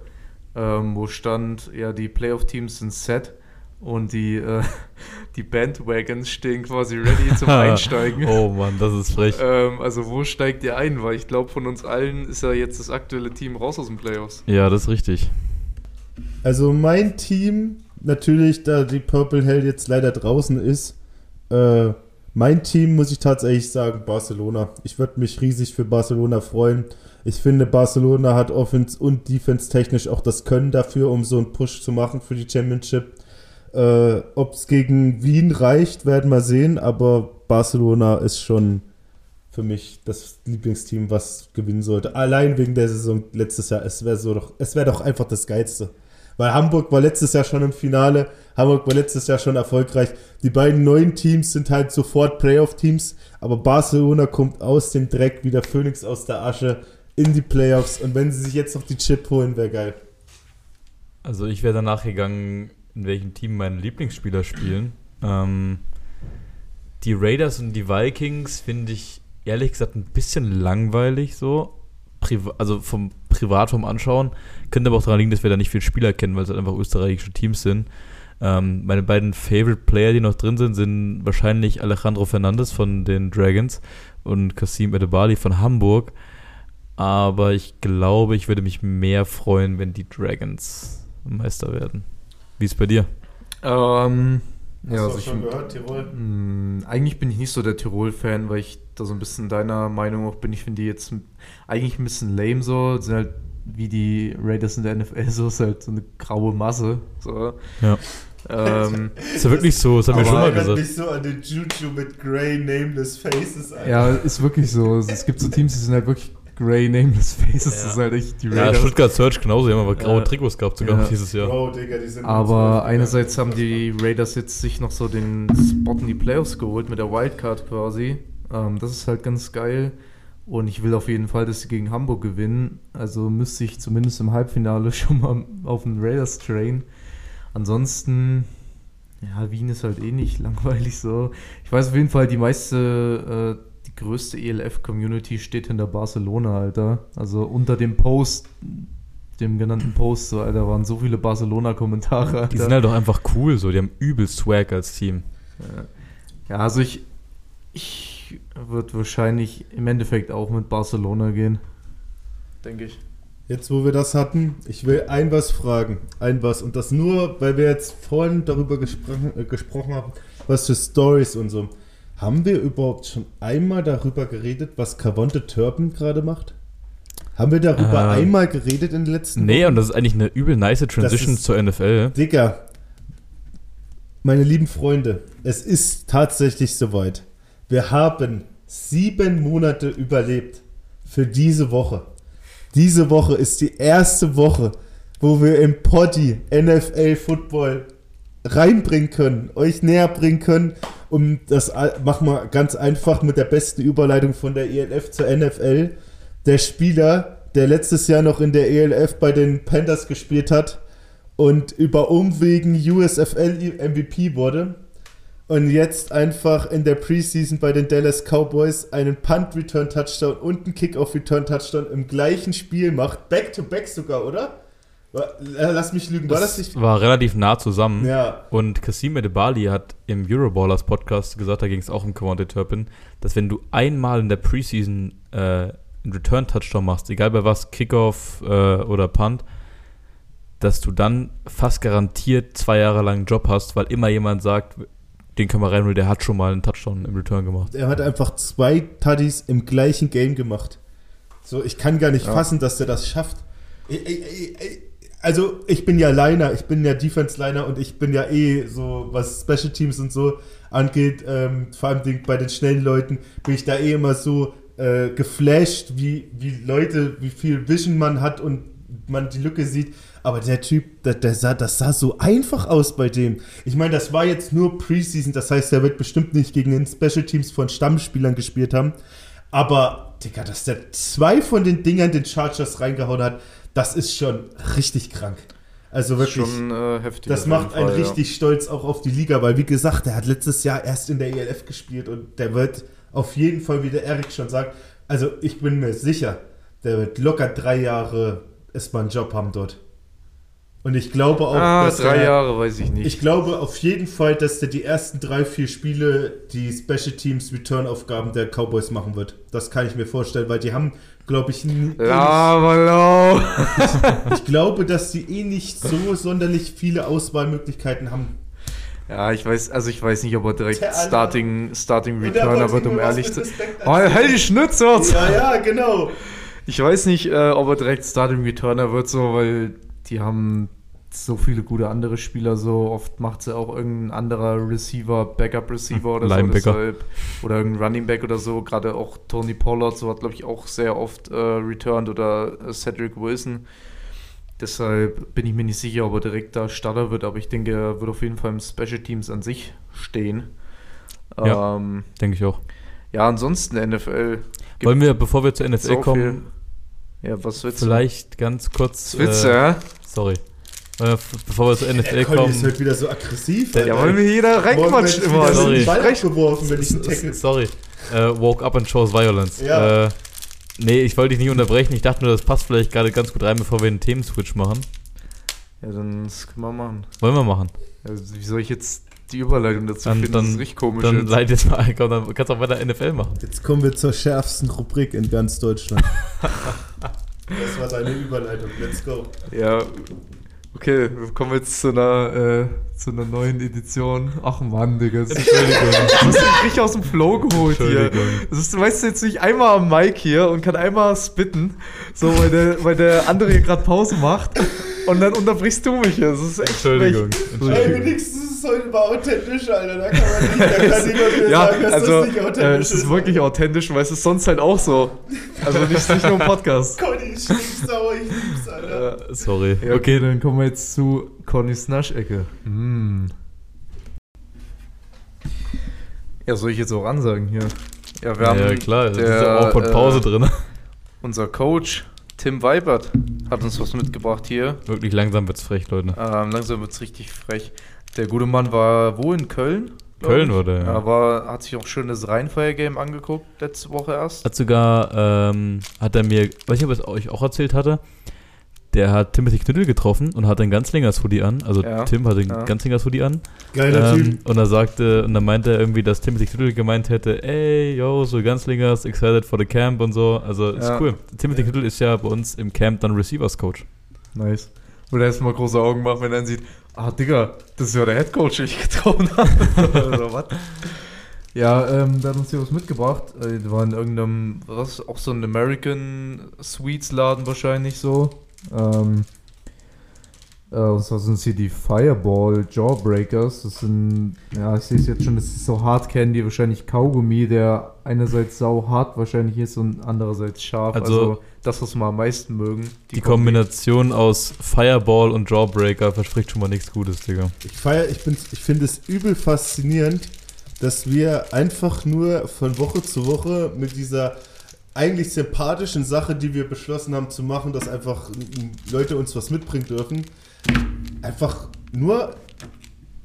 ähm, wo stand, ja, die Playoff-Teams sind set und die, äh, <laughs> die Bandwagons stehen quasi ready <laughs> zum Einsteigen. Oh Mann, das ist frech. Ähm, also wo steigt ihr ein? Weil ich glaube, von uns allen ist ja jetzt das aktuelle Team raus aus den Playoffs. Ja, das ist richtig. Also mein Team, natürlich, da die Purple Hell jetzt leider draußen ist, äh, mein Team muss ich tatsächlich sagen, Barcelona. Ich würde mich riesig für Barcelona freuen. Ich finde, Barcelona hat Offense und Defense technisch auch das Können dafür, um so einen Push zu machen für die Championship. Äh, Ob es gegen Wien reicht, werden wir sehen, aber Barcelona ist schon für mich das Lieblingsteam, was gewinnen sollte. Allein wegen der Saison letztes Jahr. Es wäre so doch, es wäre doch einfach das Geilste. Weil Hamburg war letztes Jahr schon im Finale, Hamburg war letztes Jahr schon erfolgreich. Die beiden neuen Teams sind halt sofort Playoff-Teams, aber Barcelona kommt aus dem Dreck wie der Phönix aus der Asche in die Playoffs und wenn sie sich jetzt noch die Chip holen, wäre geil. Also ich wäre danach gegangen, in welchem Team meine Lieblingsspieler spielen. Ähm, die Raiders und die Vikings finde ich ehrlich gesagt ein bisschen langweilig so. Priva also vom privat Anschauen. Könnte aber auch daran liegen, dass wir da nicht viele Spieler kennen, weil es halt einfach österreichische Teams sind. Ähm, meine beiden Favorite Player, die noch drin sind, sind wahrscheinlich Alejandro Fernandes von den Dragons und Kasim Edebali von Hamburg. Aber ich glaube, ich würde mich mehr freuen, wenn die Dragons Meister werden. Wie ist bei dir? Ähm, Hast ja, du also schon gehört, Tirol? mh, eigentlich bin ich nicht so der Tirol-Fan, weil ich da so ein bisschen deiner Meinung auch bin. Ich finde die jetzt eigentlich ein bisschen lame so. Sind halt wie die Raiders in der NFL so, ist halt so eine graue Masse. So. Ja. Ähm, Ist ja wirklich so, das haben wir schon mal erinnert gesagt. mich so an den Juju mit Grey Nameless Faces. Alter. ja, ist wirklich so. Es gibt so Teams, die sind halt wirklich grey, nameless faces. Ja. Das ist halt echt die Ja, Raiders. Stuttgart Search genauso, die haben aber graue Ja. Trikots gehabt sogar Ja. dieses Jahr. Bro, Digga, die sind Aber einerseits haben die Raiders jetzt sich noch so den Spot in die Playoffs geholt mit der Wildcard quasi. Ähm, das ist halt ganz geil. Und ich will auf jeden Fall, dass sie gegen Hamburg gewinnen. Also müsste ich zumindest im Halbfinale <laughs> schon mal auf den Raiders train. Ansonsten, ja, Wien ist halt eh nicht <laughs> langweilig so. Ich weiß auf jeden Fall, die meiste, äh, größte ELF-Community steht hinter Barcelona, Alter. Also unter dem Post, dem genannten Post, so, Alter, waren so viele Barcelona-Kommentare. Die sind halt doch einfach cool so, die haben übel Swag als Team. Ja, also ich, ich würde wahrscheinlich im Endeffekt auch mit Barcelona gehen. Denke ich. Jetzt, wo wir das hatten, ich will ein was fragen. Ein was. Und das nur, weil wir jetzt vorhin darüber gesprochen, äh, gesprochen haben, was für Stories und so. Haben wir überhaupt schon einmal darüber geredet, was Cavonte Turpin gerade macht? Haben wir darüber Ähm, einmal geredet in den letzten Nee, Wochen? und das ist eigentlich eine übel nice Transition ist- zur NFL. Digga, meine lieben Freunde, es ist tatsächlich soweit. Wir haben sieben Monate überlebt für diese Woche. Diese Woche ist die erste Woche, wo wir im Poddy NFL Football reinbringen können, euch näher bringen können. Um das machen wir ganz einfach mit der besten Überleitung von der ELF zur NFL. Der Spieler, der letztes Jahr noch in der ELF bei den Panthers gespielt hat und über Umwegen USFL MVP wurde und jetzt einfach in der Preseason bei den Dallas Cowboys einen Punt-Return-Touchdown und einen Kickoff-Return-Touchdown im gleichen Spiel macht. Back-to-back sogar, oder? War- äh, Lass mich lügen, war das Das nicht? war relativ nah zusammen. Ja, Und Kasim Edebali hat im Euroballers Podcast gesagt, da ging es auch um Quante Turpin, dass wenn du einmal in der Preseason äh, einen Return-Touchdown machst, egal bei was, Kickoff äh, oder Punt, dass du dann fast garantiert zwei Jahre lang einen Job hast, weil immer jemand sagt, den können wir reinholen, der hat schon mal einen Touchdown im Return gemacht. er hat einfach zwei Tuddies im gleichen Game gemacht. So, ich kann gar nicht Ja. fassen, dass er das schafft. Ich, ich, ich, also, ich bin ja Liner, ich bin ja Defense-Liner und ich bin ja eh so, was Special Teams und so angeht, ähm, vor allem bei den schnellen Leuten, bin ich da eh immer so äh, geflasht, wie, wie Leute, wie viel Vision man hat und man die Lücke sieht. Aber der Typ, der, der sah, das sah so einfach aus bei dem. Ich meine, das war jetzt nur Preseason, das heißt, er wird bestimmt nicht gegen den Special Teams von Stammspielern gespielt haben. Aber, Digga, dass der zwei von den Dingern den Chargers reingehauen hat, das ist schon richtig krank. Also wirklich. schon äh, heftig. Das macht einen Fall, ja. richtig stolz auch auf die Liga, weil wie gesagt, der hat letztes Jahr erst in der ELF gespielt und der wird auf jeden Fall, wie der Erik schon sagt, also ich bin mir sicher, der wird locker drei Jahre erstmal einen Job haben dort. Und ich glaube auch, Ah, dass drei er, Jahre, weiß ich nicht. ich glaube auf jeden Fall, dass der die ersten drei, vier Spiele die Special Teams Return-Aufgaben der Cowboys machen wird. Das kann ich mir vorstellen, weil die haben, glaube ich, eh nicht, <laughs> ich glaube, dass die eh nicht so sonderlich viele Auswahlmöglichkeiten haben. Ja, ich weiß, also ich weiß nicht, ob er direkt Alter. Starting, Starting er Returner wollte wird, um ehrlich zu Respekt Oh, halt die Schnitze! Ja, ja, genau. Ich weiß nicht, äh, ob er direkt Starting Returner wird, so, weil die haben so viele gute andere Spieler, so oft macht sie auch irgendein anderer Receiver, Backup Receiver oder so. Deshalb, oder irgendein Running Back oder so. Gerade auch Tony Pollard, so hat, glaube ich, auch sehr oft äh, returned oder äh, Cedric Wilson. Deshalb bin ich mir nicht sicher, ob er direkt da Starter wird, aber ich denke, er wird auf jeden Fall im Special Teams an sich stehen. Ja. Ähm, Denke ich auch. ja, ansonsten NFL. Wollen wir, bevor wir zur NFL so kommen, Ja, was willst du? vielleicht ganz kurz. Du, äh, ja? Sorry. Äh, bevor wir zur NFL Der Conny ist kommen. halt wieder so aggressiv. Der-. Ja, weil mir jeder reinquatscht Morgen immer. werd ich Sorry. den Ball abgeworfen, wenn ich einen Tackle... Sorry. Äh, woke up and chose violence. Ja. Äh, nee, ich wollte dich nicht unterbrechen. Ich dachte nur, das passt vielleicht gerade ganz gut rein, bevor wir einen Themenswitch machen. Ja, dann das können wir machen. Wollen wir machen. Also, wie soll ich jetzt die Überleitung dazu Dann- finden? dann- das ist richtig komisch. Dann jetzt. leid jetzt mal, komm, dann kannst du auch weiter NFL machen. Jetzt kommen wir zur schärfsten Rubrik in ganz Deutschland. <laughs> das war deine Überleitung. Let's go. Ja, okay, wir kommen jetzt zu einer, äh, zu einer neuen Edition. Ach Mann, Digga. Das ist, <laughs> das ist richtig aus dem Flow geholt hier. Entschuldigung. Das ist, du weißt jetzt nicht einmal am Mic hier und kann einmal spitten, so, weil der, weil der andere hier gerade Pause macht. Und dann unterbrichst du mich hier. Das ist echt Entschuldigung. Ey, Entschuldigung. wenigstens ist es heute mal authentisch, Alter. Da kann man nicht, da kann niemand mehr Ja, sagen, dass also das nicht authentisch äh, es ist wirklich authentisch, weil es ist sonst halt auch so. Also nicht, nicht nur im Podcast. Conny ist stinksauer, ich lieb's, Alter. Äh, Sorry. Ja, okay, dann kommen wir jetzt zu Connys Naschecke. Mm. Ja, soll ich jetzt auch ansagen hier? Ja, wir haben ja, klar, da ist der, ja auch von Pause äh, drin. unser Coach Tim Weibert hat uns was mitgebracht hier. Wirklich langsam wird's frech, Leute. Ähm, langsam wird's richtig frech. Der gute Mann war wo in Köln? Köln ich. war der, ja. War, hat sich auch schön das Rheinfire-Game angeguckt, letzte Woche erst. Hat sogar, ähm, hat er mir, weiß nicht, ob er es euch auch erzählt hatte, der hat Timothy Knüttel getroffen und hat ein Ganzlingers Hoodie an. Also Ja, Tim hatte ein ja. Ganzlingers Hoodie an. Geiler Ähm, Typ. und er sagte, und dann meinte er irgendwie, dass Timothy Knüttel gemeint hätte, ey, yo, so Ganzlingers, excited for the camp und so. Also ist Ja. cool. Timothy Knüttel ist ja bei uns im Camp dann Receivers Coach. Nice. Wo der erstmal große Augen macht, wenn er dann sieht, ah, Digga, das ist ja der Headcoach, den ich getroffen habe. <laughs> Oder was? Ja, ähm, da hat uns hier was mitgebracht. Äh, die war in irgendeinem, was, auch so ein American Sweets Laden wahrscheinlich so. Ähm, äh, und zwar sind es hier die Fireball Jawbreakers. Das sind, ja, ich sehe es jetzt schon, das ist so Hard Candy, wahrscheinlich Kaugummi, der einerseits sau hart wahrscheinlich ist und andererseits scharf. Also- Also, das, was wir am meisten mögen. Die Kombination aus Fireball und Jawbreaker verspricht schon mal nichts Gutes, Digga. Ich feier, ich, bin, ich finde es übel faszinierend, dass wir einfach nur von Woche zu Woche mit dieser eigentlich sympathischen Sache, die wir beschlossen haben zu machen, dass einfach Leute uns was mitbringen dürfen, einfach nur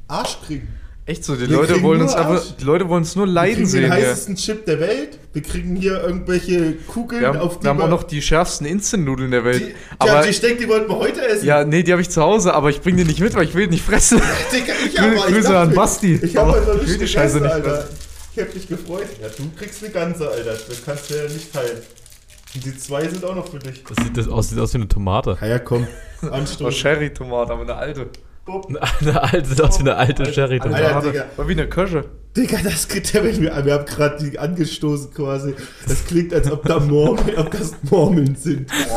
Arsch kriegen. Echt so, die Wir Leute wollen uns Arsch. die Leute wollen uns nur Wir leiden kriegen sehen den hier. heißesten Chip der Welt, wir kriegen hier irgendwelche Kugeln, Wir haben, auf die wir haben auch noch die schärfsten Instant-Nudeln der Welt. die, aber ja, die denkt, die wollten wir heute essen. ja, nee, die habe ich zu Hause, aber ich bringe die nicht mit, weil ich will die nicht fressen. Digga, ich Grü- aber, ich Grüße an Basti. Ich habe Aber heute noch nicht die Scheiße nicht Alter. Ich hab mich gefreut. Ja, du kriegst eine ganze, Alter. Das kannst du ja nicht teilen. Und die zwei sind auch noch für dich. Das sieht, das aus, sieht aus wie eine Tomate. Ja, ja, komm. <laughs> Oh, Anstoß. Sherry-Tomate, aber eine alte. Eine alte, sieht aus wie eine alte Alter, Sherry-Tomate. Digga. War wie eine Kirsche. Digga, das kriegt wir, wir haben gerade die angestoßen quasi. Das klingt, als ob da Murmeln, <laughs> ob das Murmeln sind. <laughs>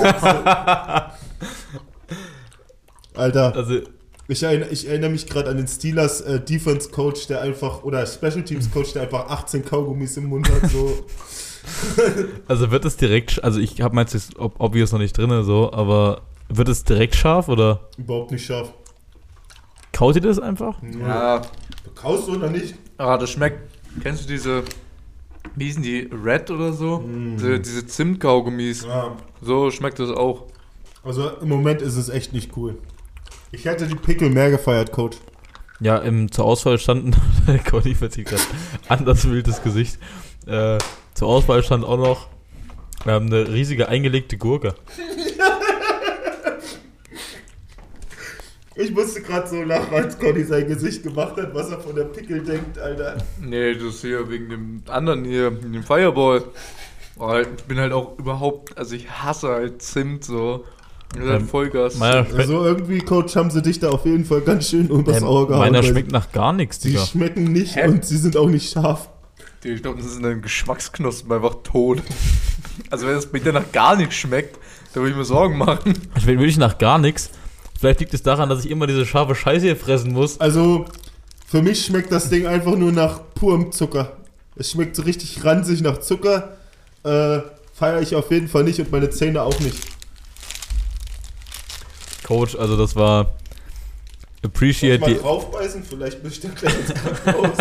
Alter, Also, ich erinnere, ich erinnere mich gerade an den Steelers äh, Defense Coach, der einfach, oder Special Teams Coach, der einfach 18 Kaugummis im Mund hat, so. <laughs> also wird es direkt, also ich habe meins jetzt ob, obvious noch nicht drin, so, aber wird es direkt scharf oder Überhaupt nicht scharf. kaut ihr das einfach? Ja, Kaust du oder nicht? ah, das schmeckt. Kennst du diese, wie hießen die, Red oder so? Mm. Diese, diese Zimtkaugummis. Ja. So schmeckt das auch. Also im Moment ist es echt nicht cool. Ich hätte die Pickel mehr gefeiert, Coach. Ja, im, zur Auswahl standen, Conny verzieht gerade anders wildes Gesicht. Äh, zur Auswahl stand auch noch ähm, eine riesige eingelegte Gurke. Ich musste gerade so lachen, als Conny sein Gesicht gemacht hat, was er von der Pickel denkt, Alter. Nee, das hier wegen dem anderen hier, dem Fireball. Oh, ich bin halt auch überhaupt, also ich hasse halt Zimt so. Halt Ähm, Vollgas. Meiner, Also irgendwie, Coach, haben sie dich da auf jeden Fall ganz schön unters ähm, Auge meiner weil schmeckt nach gar nichts, Sie Digga. schmecken nicht Hä? und sie sind auch nicht scharf. Ich glaube, das sind dann Geschmacksknospen einfach tot. Also wenn es bei dir nach gar nichts schmeckt, da würde ich mir Sorgen machen. Ich will wirklich nach gar nichts. Vielleicht liegt es daran, dass ich immer diese scharfe Scheiße hier fressen muss. Also, für mich schmeckt das Ding einfach nur nach purem Zucker. Es schmeckt so richtig ranzig nach Zucker. Äh, feiere ich auf jeden Fall nicht und meine Zähne auch nicht. Coach, also das war appreciate mal die. draufbeißen, vielleicht bin ich da gleich ins Krankenhaus.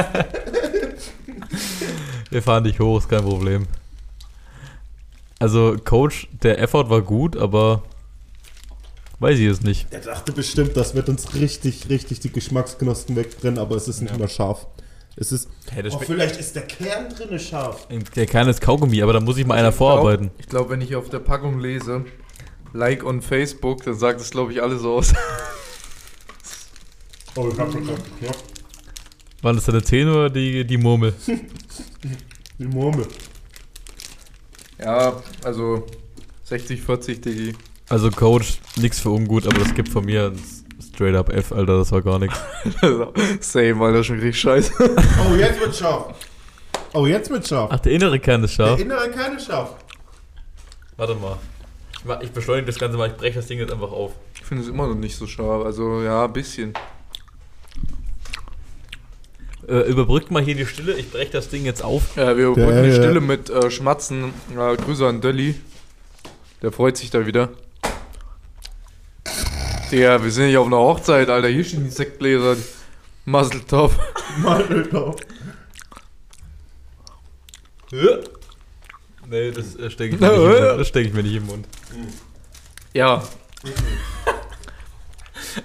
Wir fahren dich hoch, ist kein Problem. Also Coach, der Effort war gut, aber weiß ich es nicht. Er dachte bestimmt, das wird uns richtig, richtig die Geschmacksknospen wegbrennen, aber es ist nicht mehr scharf. Es ist. Hey, das Oh, vielleicht ist der Kern drinne scharf. Der kleines Kaugummi, aber da muss ich mal einer vorarbeiten. Ich glaube, wenn ich auf der Packung lese, Like on Facebook, dann sagt das, glaube ich, alles aus. Oh, ich hab schon gerade geknopft. Waren das deine Zähne oder die, die Murmel? <laughs> Die Murmel. Ja, also 60, 40, Diggi. Also Coach, nix für ungut, aber das gibt von mir ein straight up F, Alter, das war gar nichts. <laughs> Same, Alter, schon richtig scheiße. <laughs> Oh, jetzt wird scharf. Oh, jetzt wird scharf. Ach, der innere Kern ist Der scharf. innere Kern ist scharf. Warte mal. Ich beschleunige das Ganze mal, ich breche das Ding jetzt einfach auf. Ich finde es immer noch nicht so scharf. Also, ja, ein bisschen. Äh, überbrückt mal hier die Stille, ich breche das Ding jetzt auf. Ja, wir überbrücken die ja. Stille mit äh, Schmatzen. Äh, Grüße an Dölli. Der freut sich da wieder. Digga, wir sind nicht auf einer Hochzeit, Alter. Hier stehen die Sektgläser. Muzzletop. Mandeltau. Nee, das äh, <laughs> stecke ich, mir nicht im Mund. Das steck ich mir nicht im Mund. Ja, <laughs>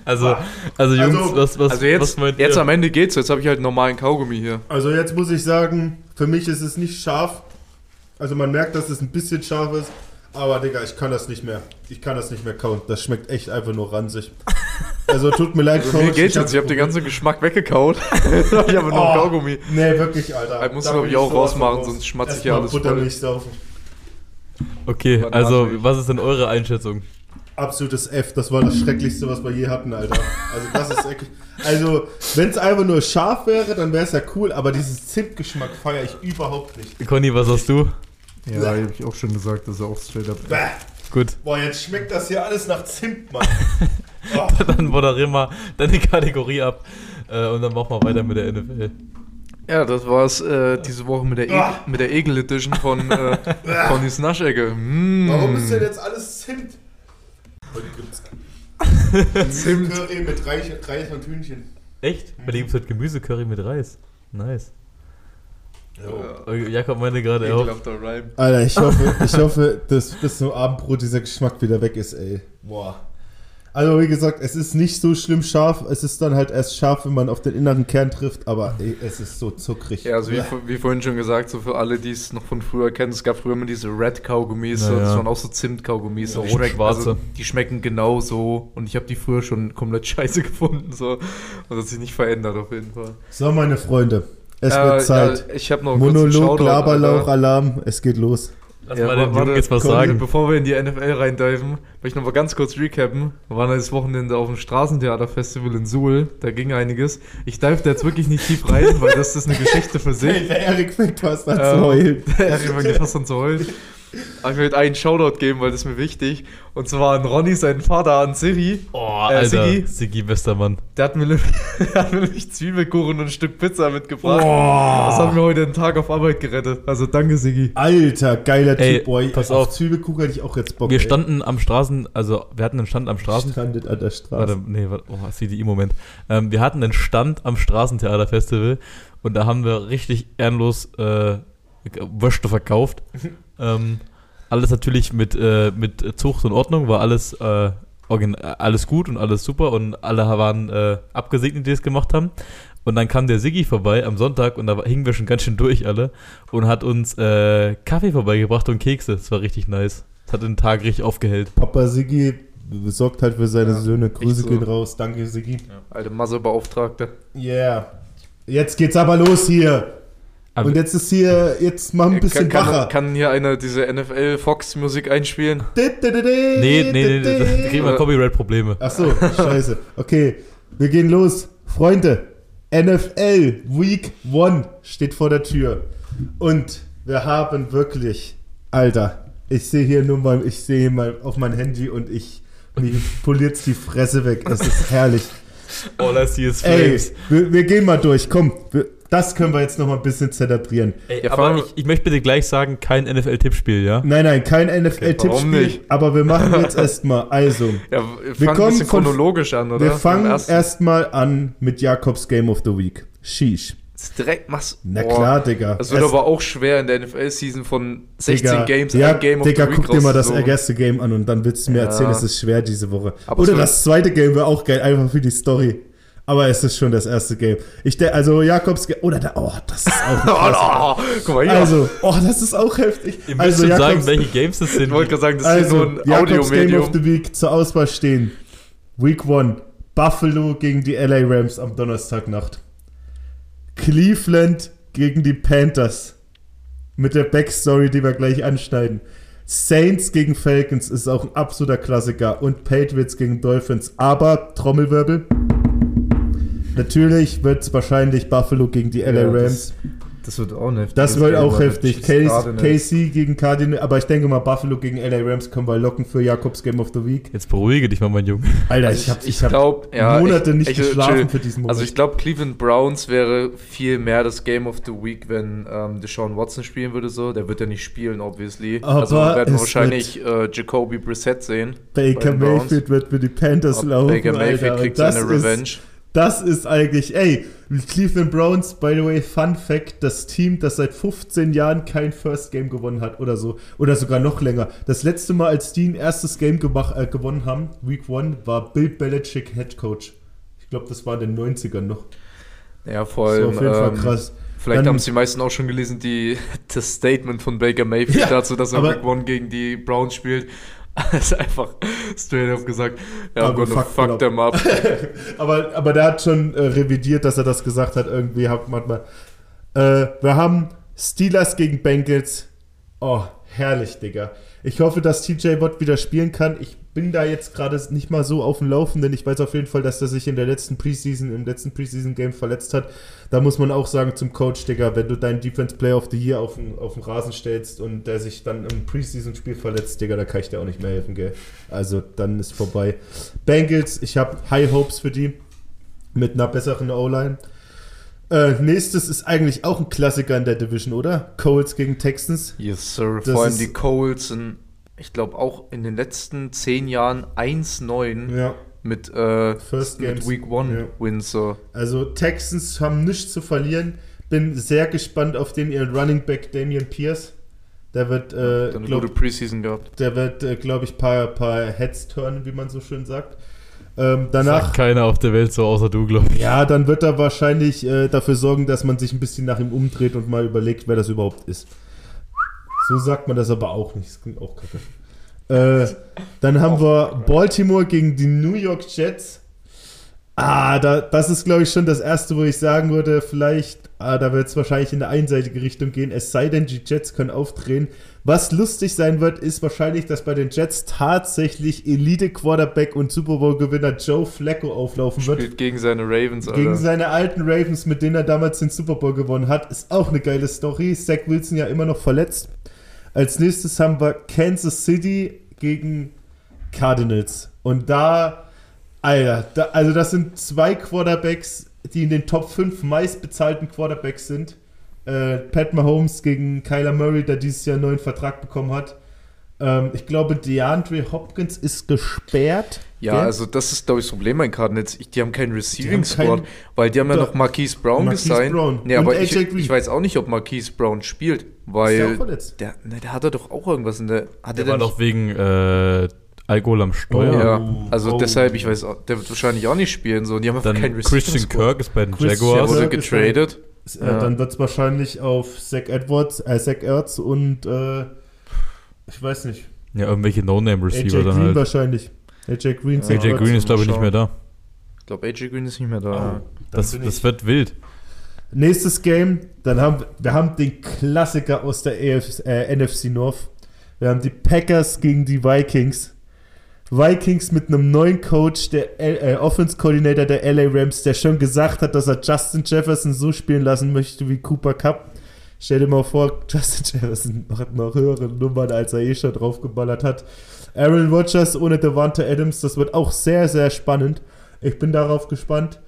Also, also Jungs, Also- was, was, also jetzt, was meint jetzt ihr? am Ende geht's. Jetzt habe ich halt einen normalen Kaugummi hier. Also jetzt muss ich sagen, für mich ist es nicht scharf. Also man merkt, dass es ein bisschen scharf ist. Aber Digga, ich kann das nicht mehr. Ich kann das nicht mehr kauen. Das schmeckt echt einfach nur ranzig. Also tut mir leid, Also mir geht's hab- jetzt. Ich habe den ganzen Geschmack weggekaut. <laughs> ich habe nur noch Oh. Kaugummi. Nee, wirklich, Alter. Das musst Da du, glaub bin ich, auch rausmachen, raus. sonst schmatze ich ja alles voll. Buttermilch saufen. Okay, also ich? was ist denn eure Einschätzung? Absolutes F, das war das Schrecklichste, was wir je hatten, Alter. Also das ist wirklich. Also, wenn es einfach nur scharf wäre, dann wäre es ja cool, aber dieses Zimtgeschmack feiere ich überhaupt nicht. Conny, was hast du? Ja, habe ich auch schon gesagt, das ist auch straight up. Bäh. Gut, Boah, jetzt schmeckt das hier alles nach Zimt, Mann. <laughs> Oh. dann moderier mal deine Kategorie ab äh, und dann machen wir weiter mit der NFL. Ja, das war's äh, diese Woche mit der, e Ah. mit der Egel Edition von äh, Connys Naschecke. Mm. Warum ist denn jetzt alles Zimt? Heute gibt's <laughs> Zimt? Curry mit Reis, Reis und Hühnchen. Echt? Bei dir gibt es halt Gemüsecurry mit Reis. Nice. Jo. Äh, Jakob meinte gerade auch. Ekelhafter Rhyme. Alter, ich hoffe, <laughs> ich hoffe, dass bis zum Abendbrot dieser Geschmack wieder weg ist, ey. Boah. Also wie gesagt, es ist nicht so schlimm scharf. Es ist dann halt erst scharf, wenn man auf den inneren Kern trifft, aber ey, es ist so zuckrig. Ja, also wie, wie vorhin schon gesagt, so für alle, die es noch von früher kennen, es gab früher immer diese Red-Kaugummis, so, Ja, das waren auch so Zimt-Kaugummis. so Ja, die schmecken- rot-schwarze. Also, die schmecken genau so und ich habe die früher schon komplett <laughs> scheiße gefunden. So. Und das hat sich nicht verändert auf jeden Fall. So, meine Freunde, es Äh, wird Zeit. Ja, ich habe noch einen Monolog, Laberlauch. Alarm, es geht los. Lass Ja, mal den warte, Jungen jetzt was sagen. Bevor wir in die NFL reindiven, möchte ich noch mal ganz kurz recappen. Wir waren das Wochenende auf dem Straßentheaterfestival in Suhl. Da ging einiges. Ich dive da jetzt wirklich nicht tief rein, weil das ist eine Geschichte für sich. <laughs> der Erik fängt fast an zu Ähm, heulen. Der <laughs> Erik fängt fast an zu heulen. Aber ich möchte einen Shoutout geben, weil das ist mir wichtig. Und zwar an Ronny, seinen Vater, an Siri. Oh, Äh, Alter. Siggi? Siggi, bester Mann. Der hat mir, nämlich- <laughs> der hat mir nämlich Zwiebelkuchen und ein Stück Pizza mitgebracht. Boah. Das hat mir heute den Tag auf Arbeit gerettet. Also danke, Siggi. Alter, geiler Ey, Typ, boy. pass auf auf. Zwiebelkuchen hätte ich auch jetzt Bock. Wir ey. standen am Straßen, also wir hatten einen Stand am Straßen. Strandet an der Straße. Warte, nee, warte, oh, CDI-Moment. Ähm, wir hatten einen Stand am Straßentheaterfestival und da haben wir richtig ehrenlos äh, Würste verkauft. <laughs> ähm, alles natürlich mit, äh, mit Zucht und Ordnung, war alles, äh, äh, alles gut und alles super und alle waren äh, abgesegnet, die es gemacht haben. Und dann kam der Siggi vorbei am Sonntag und da hingen wir schon ganz schön durch alle und hat uns äh, Kaffee vorbeigebracht und Kekse. Das war richtig nice. Das hat den Tag richtig aufgehellt. Papa Siggi sorgt halt für seine Ja, Söhne. Grüße so. gehen raus. Danke, Siggi. Alte Massebeauftragte. Yeah. Jetzt geht's aber los hier. Aber- Und jetzt ist hier, jetzt mach ein bisschen kann, wacher. kann, kann hier einer diese NFL Fox Musik einspielen? Nee, nee, nee, nee, da kriegen wir Copyright-Probleme. Ach so, scheiße. Okay, wir gehen los. Freunde, NFL Week 1 steht vor der Tür. Und wir haben wirklich, Alter, ich sehe hier nur mal, ich sehe mal auf mein Handy und ich, mir poliert's die Fresse weg. Es ist herrlich. All I see is Ey, flames. wir, wir gehen mal durch. Komm, wir, das können wir jetzt noch mal ein bisschen zelebrieren. Ey, Ja, aber ich, ich möchte bitte gleich sagen, kein NFL-Tippspiel, ja? Nein, nein, kein NFL-Tippspiel, nicht? aber wir machen jetzt <laughs> erstmal, also, Ja, wir Wir kommen bisschen von- chronologisch an, oder? wir fangen erstmal an mit Jakobs Game of the Week. Sheesh. Direkt machst Na Boah. klar, Digga. Das wird Es- aber auch schwer in der NFL-Season von 16 Digga, Games ja, ein Game Digga, of the Week guck dir mal das erste Game an und dann willst du mir Ja. erzählen, es ist schwer diese Woche. Aber Oder das zweite Game wäre auch geil, einfach für die Story. Aber es ist schon das erste Game. Ich der, also Jakobs Game, oder da, oh, das ist auch ein <laughs> Oh, oh, guck mal hier. Also, oh, das ist auch heftig. Ihr müsst also, schon sagen, Jakobs, welche Games das ich sind. wollte gerade sagen, das ist also, hier nur ein Jakobs Game of the Week zur Auswahl stehen. Week 1, Buffalo gegen die LA Rams am Donnerstagnacht. Cleveland gegen die Panthers. Mit der Backstory, die wir gleich anschneiden. Saints gegen Falcons ist auch ein absoluter Klassiker. Und Patriots gegen Dolphins. Aber, Trommelwirbel. Natürlich wird es wahrscheinlich Buffalo gegen die LA Ja, Rams. Das, das wird auch heftig. Das wird auch heftig. KC gegen Cardinals, aber ich denke mal, Buffalo gegen LA Rams können wir locken für Jakobs Game of the Week. Jetzt beruhige dich mal, mein Junge. Alter, ich habe ich Ich hab glaube, ja. Monate ich, nicht ich, geschlafen chill. für diesen Moment. Also ich glaube, Cleveland Browns wäre viel mehr das Game of the Week, wenn ähm, Deshaun Watson spielen würde so. Der wird ja nicht spielen, obviously. Aber also wir werden wahrscheinlich äh, Jacoby Brissett sehen. Baker. Mayfield wird für die Panthers Ob laufen. Baker Mayfield Alter. kriegt seine ist, Revenge. Das ist eigentlich, ey, Cleveland Browns, by the way, Fun Fact, das Team, das seit 15 Jahren kein First Game gewonnen hat oder so, oder sogar noch länger. Das letzte Mal, als die ein erstes Game gemach, äh, gewonnen haben, Week 1, war Bill Belichick Head Coach. Ich glaube, das war in den 90ern noch. Ja, vor Das war auf jeden Fall ähm, krass. Vielleicht haben es die meisten auch schon gelesen, die, <laughs> das Statement von Baker Mayfield Ja, dazu, dass er Week One gegen die Browns spielt. <laughs> Ist einfach straight up gesagt, ja, Aber fuck fuck, them them up. <laughs> Aber, aber der hat schon äh, revidiert, dass er das gesagt hat. Irgendwie hat manchmal. Äh, wir haben Steelers gegen Bengals. Oh, herrlich, Digga. Ich hoffe, dass TJ Watt wieder spielen kann. Ich bin da jetzt gerade nicht mal so auf dem Laufenden. Ich weiß auf jeden Fall, dass er sich in der letzten Preseason, im letzten Preseason-Game verletzt hat. Da muss man auch sagen zum Coach, Digga, wenn du deinen Defense Player of the Year auf den, auf den Rasen stellst und der sich dann im Preseason-Spiel verletzt, Digga, da kann ich dir auch nicht mehr helfen, gell? Also dann ist vorbei. Bengals, ich habe High Hopes für die mit einer besseren O-Line. Äh, nächstes ist eigentlich auch ein Klassiker in der Division, oder? Colts gegen Texans. Yes, Sir. Das Vor allem die Colts sind, ich glaube, auch in den letzten zehn Jahren 1-9 Ja. mit, äh, First mit. Week 1 Ja. Wins. So. Also Texans haben nichts zu verlieren. Bin sehr gespannt auf den ihren Running Back Damian Pierce. Der wird, äh, eine glaub, gute Preseason gehabt. der wird, äh, glaube ich, paar, paar Heads turnen, wie man so schön sagt. Ähm, danach, Sagt keiner auf der Welt so außer du, glaube ich. ja, dann wird er wahrscheinlich äh, dafür sorgen, dass man sich ein bisschen nach ihm umdreht und mal überlegt, wer das überhaupt ist. So sagt man das aber auch nicht. Das klingt auch kacke. Äh, dann haben wir Baltimore gegen die New York Jets. Ah, da, das ist, glaube ich, schon das erste, wo ich sagen würde, vielleicht, ah, da wird es wahrscheinlich in eine einseitige Richtung gehen, es sei denn, die Jets können aufdrehen. Was lustig sein wird, ist wahrscheinlich, dass bei den Jets tatsächlich Elite-Quarterback und Super Bowl-Gewinner Joe Flacco auflaufen wird. Spielt gegen seine Ravens, Alter. Gegen seine alten Ravens, mit denen er damals den Super Bowl gewonnen hat. Ist auch eine geile Story. Zach Wilson ja immer noch verletzt. Als nächstes haben wir Kansas City gegen Cardinals. Und da, Alter, da, also das sind zwei Quarterbacks, die in den Top 5 meistbezahlten Quarterbacks sind. Äh, Pat Mahomes gegen Kyler Murray, der dieses Jahr einen neuen Vertrag bekommen hat. Ähm, ich glaube, DeAndre Hopkins ist gesperrt. Ja, Gell? also das ist, glaube ich, das Problem bei Cardinals. Ich, die haben keinen Receiving Squad, weil die haben ja noch Marquise Brown Marquise gesigned. Brown. Nee, aber ich, ich weiß auch nicht, ob Marquise Brown spielt, ist der auch weil der, ne, der hatte doch auch irgendwas in der. Hat Der er war doch wegen äh, Alkohol am Steuer. Oh. Ja, also Oh. deshalb, ich weiß, auch- der wird wahrscheinlich auch nicht spielen. So, und die haben einfach Dann keinen Christian. Kirk ist bei den Christian Der Jaguars. wurde Kirk ist getradet. Äh, Ja. Dann wird es wahrscheinlich auf Zach Edwards, äh, Zach Ertz und äh, ich weiß nicht. Ja, irgendwelche No-Name-Receiver dann Green halt. wahrscheinlich. AJ Green, Zach AJ. Green ist, glaube ich, nicht mehr da. Ich glaube, AJ Green ist nicht mehr da. Oh, Das, das ich- wird wild. Nächstes Game, dann haben wir haben den Klassiker aus der AF, äh, NFC North. Wir haben die Packers gegen die Vikings. Vikings mit einem neuen Coach, der L- äh, Offense Coordinator der LA Rams, der schon gesagt hat, dass er Justin Jefferson so spielen lassen möchte wie Cooper Cup. Stell dir mal vor, <laughs> Justin Jefferson hat noch höhere Nummern, als er eh schon draufgeballert hat. Aaron Rodgers ohne Devante Adams, das wird auch sehr, sehr spannend. Ich bin darauf gespannt.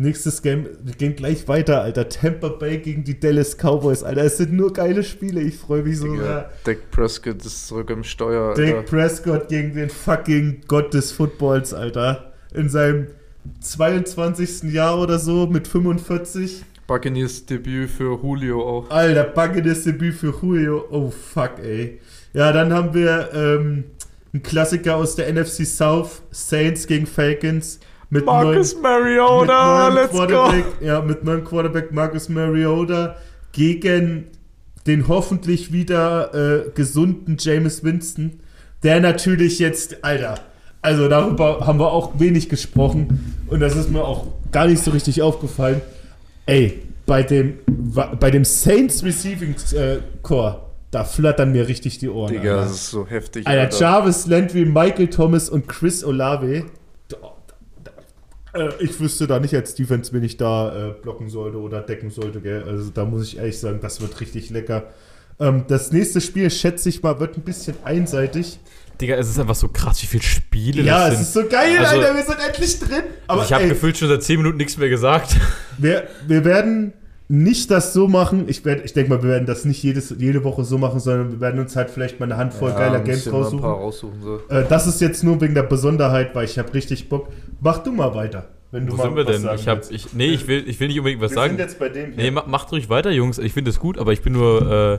Nächstes Game, wir gehen gleich weiter, Alter. Tampa Bay gegen die Dallas Cowboys, Alter. Es sind nur geile Spiele, ich freue mich so sehr. Dak Prescott ist zurück im Steuer. Alter. Dak Prescott gegen den fucking Gott des Footballs, Alter. In seinem 22. Jahr oder so mit 45. Buccaneers Debüt für Julio auch. Alter, backendes Debüt für Julio. Oh, fuck, ey. Ja, dann haben wir ähm, einen Klassiker aus der NFC South. Saints gegen Falcons. Mit Marcus mit Mariota, let's go. Quarterback, Ja, mit neuem Quarterback Marcus Mariota gegen den hoffentlich wieder äh, gesunden James Winston, der natürlich jetzt, Alter, also darüber haben wir auch wenig gesprochen und das ist mir auch gar nicht so richtig aufgefallen. Ey, bei dem, bei dem Saints Receiving äh, Core, da flattern mir richtig die Ohren. Digga, Alter. das ist so heftig. Alter, Jarvis Landry, Michael Thomas und Chris Olave. Äh, ich wüsste da nicht als Defense, wen ich da äh, blocken sollte oder decken sollte. Gell? Also da muss ich ehrlich sagen, das wird richtig lecker. Ähm, das nächste Spiel, schätze ich mal, wird ein bisschen einseitig. Digga, es ist einfach so krass, wie viele Spiele Ja, das es ist sind. so geil, Also- Alter, wir sind endlich drin. Aber ich habe gefühlt schon seit 10 Minuten nichts mehr gesagt. wir, wir werden nicht das so machen. Ich, werd- ich denke mal, wir werden das nicht jedes, jede Woche so machen, sondern wir werden uns halt vielleicht mal eine Handvoll geiler Games Ein paar raussuchen. raussuchen so. Äh, das ist jetzt nur wegen der Besonderheit, weil ich habe richtig Bock. Mach du mal weiter, wenn du Wo mal sind wir was denn? sagen Ich hab, willst. ich, nee, ich will, ich will nicht unbedingt was wir sagen. sind jetzt bei dem hier. Nee, ma, macht ruhig weiter, Jungs. Ich finde es gut, aber ich bin nur, äh,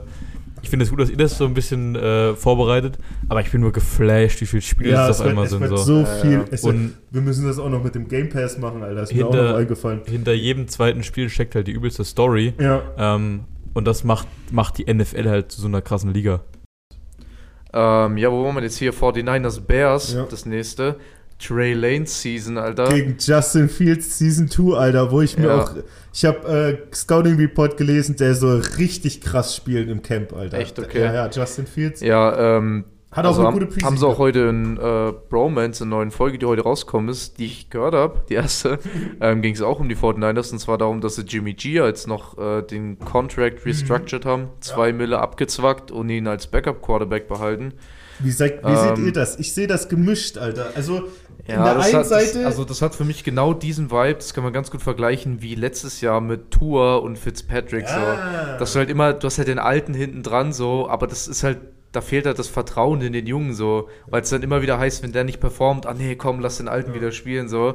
ich finde es gut, dass ihr das so ein bisschen äh, vorbereitet. Aber ich bin nur geflasht, wie viele Spiele ja, das es auf einmal sind. So. so viel. ja. Und wir müssen das auch noch mit dem Game Pass machen, Alter. Das ist mir auch Hinter- noch eingefallen. hinter jedem zweiten Spiel steckt halt die übelste Story. Ja, Ähm, und das macht, macht die NFL halt zu so einer krassen Liga. Ähm, ja, wo waren wir jetzt hier? 49ers Bears, Ja. das nächste. Trey Lane Season, Alter. gegen Justin Fields Season 2, Alter, wo ich mir Ja. auch. Ich habe äh, Scouting Report gelesen, der so richtig krass spielt im Camp, Alter. Echt? Okay. Ja, ja, Justin Fields. Ja, ähm, Hat also auch eine haben, gute Preseason. haben sie auch heute in äh, Bromance, in neuen Folge, die heute rausgekommen ist, die ich gehört habe, die erste, <laughs> ähm, ging es auch um die 49ers und zwar darum, dass sie Jimmy G als noch äh, den Contract restructured haben, zwei Mille abgezwackt und ihn als Backup-Quarterback behalten. Wie, seid, wie Ähm, seht ihr das? Ich sehe das gemischt, Alter. Also in Ja, der das einen hat, Seite. das, also das hat für mich genau diesen Vibe, das kann man ganz gut vergleichen wie letztes Jahr mit Tour und Fitzpatrick. Ah. So. Dass du halt immer, du hast halt den Alten hinten dran so, aber das ist halt, da fehlt halt das Vertrauen in den Jungen so, weil es dann immer wieder heißt, wenn der nicht performt, ah nee, komm, lass den Alten wieder spielen so.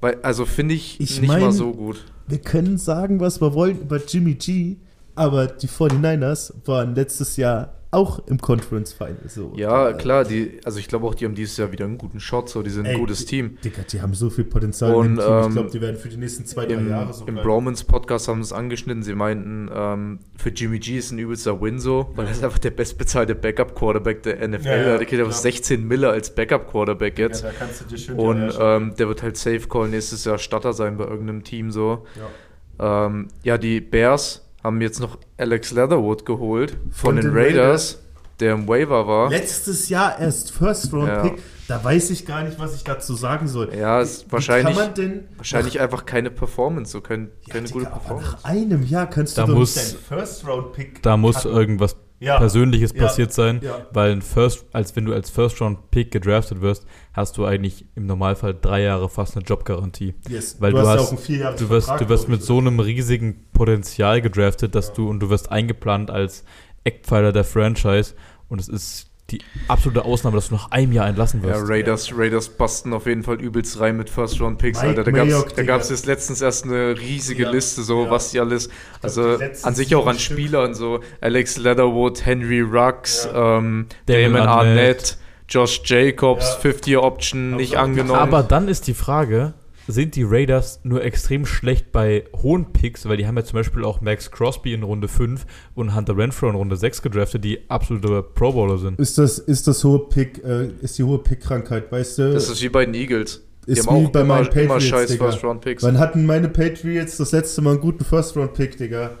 Weil, also finde ich, Ich nicht mal mein- so gut. wir können sagen, was wir wollen über Jimmy G, aber die 49ers waren letztes Jahr auch im Conference Final. So. Ja, Äh, klar, die, also ich glaube auch, die haben dieses Jahr wieder einen guten Shot, so, die sind ein ey, gutes die- Team. Digga, die haben so viel Potenzial Und, im Team. Ich ähm, glaube, die werden für die nächsten zwei, drei Im, Jahre so im. Bromans Podcast haben sie es angeschnitten. Sie meinten, ähm, für Jimmy G ist ein übelster Win so, weil er ist einfach der bestbezahlte Backup-Quarterback der NFL. Ja, ja, der kriegt einfach klar. 16 Miller als Backup-Quarterback jetzt. Ja, da kannst du dir schön Und ähm, der wird halt Safe Call nächstes Jahr Starter sein bei irgendeinem Team so. ja. Ähm, ja, die Bears haben jetzt noch Alex Leatherwood geholt von, Von den, den Raiders, der im Waiver war. Letztes Jahr erst First Round Ja. Pick. Da weiß ich gar nicht, was ich dazu sagen soll. Ja, ist Wie wahrscheinlich, Kann man denn wahrscheinlich einfach keine Performance, so kein, Ja, keine Digga, gute aber Performance. nach einem Jahr kannst du Da doch muss- nicht deinen First Round Pick. Da muss cutten. irgendwas Ja. Persönliches Ja. passiert sein, Ja. weil ein First, als wenn du als First-Round-Pick gedraftet wirst, hast du eigentlich im Normalfall drei Jahre fast eine Jobgarantie. Yes. Weil du ja hast- einen Vierjahres Du wirst, Vertrag, du wirst mit so einem riesigen Potenzial gedraftet, dass Ja. du und du wirst eingeplant als Eckpfeiler der Franchise und es ist die absolute Ausnahme, dass du nach einem Jahr entlassen Ja, wirst. Raiders, Raiders basten auf jeden Fall übelst rein mit First-Round-Picks, Alter. Da Digga. gab's jetzt letztens erst eine riesige Ja, Liste, so ja. was die alles, also die letzten an sich auch an. Spielern, so Alex Leatherwood, Henry Rux, Ja. ähm, Damon Damon Arnett. Arnett, Josh Jacobs, Ja. 50-Year-Option Haben nicht angenommen. Aber dann ist die Frage, sind die Raiders nur extrem schlecht bei hohen Picks, weil die haben ja zum Beispiel auch Max Crosby in Runde 5 und Hunter Renfro in Runde 6 gedraftet, die absolute Pro Bowler sind. Ist das, ist das hohe Pick, äh, ist die hohe Pick-Krankheit, weißt du? das ist wie bei den Eagles. Ist wie bei immer, meinen immer Patriots, scheiß Digga. First-Round-Picks. Wann hatten meine Patriots das letzte Mal einen guten First-Round-Pick, Digga?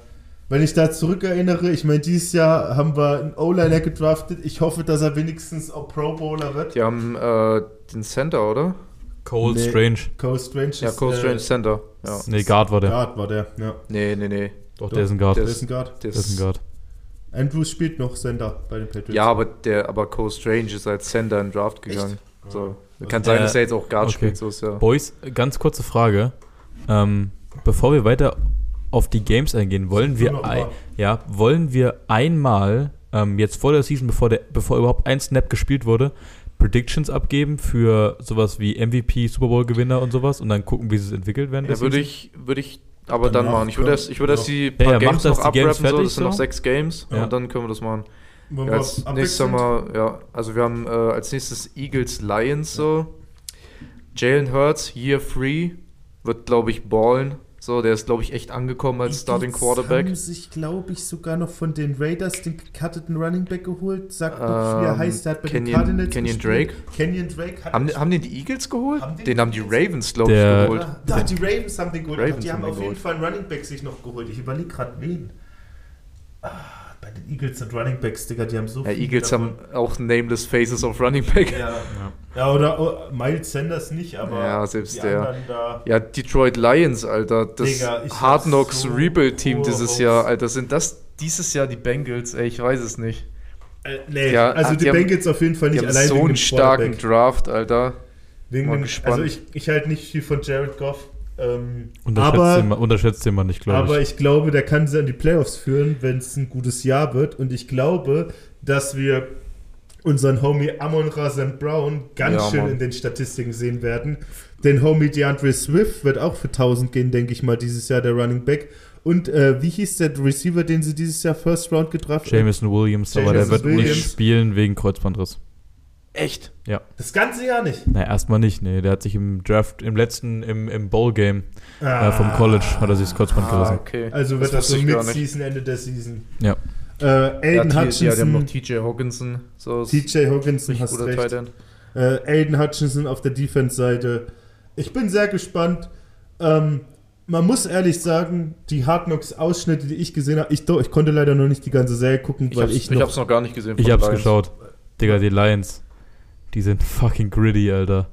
Wenn ich da zurückerinnere, ich meine, dieses Jahr haben wir einen O-Liner gedraftet. Ich hoffe, dass er wenigstens auch Pro Bowler wird. Die haben äh, den Center, oder? Cole Nee. Strange. Cole Strange Ja, Cole äh, Strange Center. Ja. Nee, Guard war der. Guard war der, ja. Nee, nee, nee. Doch, Doch, der ist ein Guard. der ist ein Guard. Der ist ein Guard. Andrews spielt noch Sender bei den Patriots. Ja, aber der, aber Cole Strange ist als Center in den Draft gegangen. So. Kann Also, sein, äh, dass er jetzt auch Guard okay. spielt, so ist ja. Boys, ganz kurze Frage. Ähm, bevor wir weiter auf die Games eingehen, wollen wir, ein, ja, wollen wir einmal ähm, jetzt vor der Season, bevor, der, bevor überhaupt ein Snap gespielt wurde, Predictions abgeben für sowas wie MVP, Super Bowl Gewinner und sowas und dann gucken, wie sie es entwickelt werden. Ja, würde ich, würde ich aber dann Danach machen. Ich würde erst, ich würde erst die paar Ja, ja, Games noch abrappen, so. Das sind noch sechs Games Ja. und dann können wir das machen. Ja, als nächstes Mal, ja, also wir haben äh, als nächstes Eagles Lions so. Jalen Hurts, Year 3, wird glaube ich ballen. So, der ist glaube ich echt angekommen als Starting Quarterback. haben sich, glaube ich, sogar noch von den Raiders den gecutteten Running Back geholt. Sagt doch, wie er Ähm, heißt, der hat bei den Kenyon- Cardinals Kenyon gespielt. Kenyon Drake. Hat Haben, haben den die Eagles geholt? Haben den die haben die? Ravens, glaube ich, geholt. Da, die Ravens haben den geholt. Ravens die haben haben den auf jeden geholt. Fall einen Running Back sich noch geholt. Ich überlege gerade wen. Ah, den Eagles sind Running Backs, Digga, die haben so Ja, viele Eagles davon. haben auch Nameless Faces auf Running Back. Ja. ja, oder oh, Miles Sanders nicht, aber Ja, selbst die der. da. Ja, Detroit Lions, Alter. Das Digga, ich Hard Knocks so Rebuild-Team hohe dieses. Jahr, Alter. Sind das dieses Jahr die Bengals? Ey, ich weiß es nicht. Äh, nee, Ja, also die, die haben- Bengals auf jeden Fall Die nicht haben allein so wegen einen starken. Draft, Alter. Wegen Mal dem, gespannt. also ich, ich halte nicht viel von Jared Goff. Ähm, Unterschätzt, aber, den, unterschätzt den mal nicht, glaube aber ich. ich glaube, der kann sie an die Playoffs führen, wenn es ein gutes Jahr wird. Und ich glaube, dass wir unseren Homie Amon Razan Brown ganz Ja, schön Mann. in den Statistiken sehen werden. Den Homie DeAndre Swift wird auch für 1000 gehen, denke ich mal, dieses Jahr der Running Back. Und äh, wie hieß der Receiver, den sie dieses Jahr First Round gedraft haben? Jameson Williams, aber der Jameson wird Williams. nicht spielen wegen Kreuzbandriss. Echt? Das ganze Jahr nicht. Na, erstmal nicht, nee. Der hat sich im Draft, im letzten, im, im Bowl-Game Ah. äh, vom College, hat er sich das Kreuzband Ah, gerissen. okay. Also wird das, wusste so ich. Mid-Season, Ende der Season. Ja. Äh, Ja, Aiden die, ja, die haben Hutchinson, noch TJ Hawkinson. So ist TJ Hawkinson, hast guter recht. Äh, Aiden Hutchinson auf der Defense-Seite. Ich bin sehr gespannt. Ähm, man muss ehrlich sagen, die Hard Knocks-Ausschnitte, die ich gesehen habe, ich, ich konnte leider noch nicht die ganze Serie gucken, Ich weil hab's, ich, ich, noch, hab's noch gar nicht gesehen. Ich hab's Lions. geschaut. Digga, die Lions, die sind fucking gritty, Alter.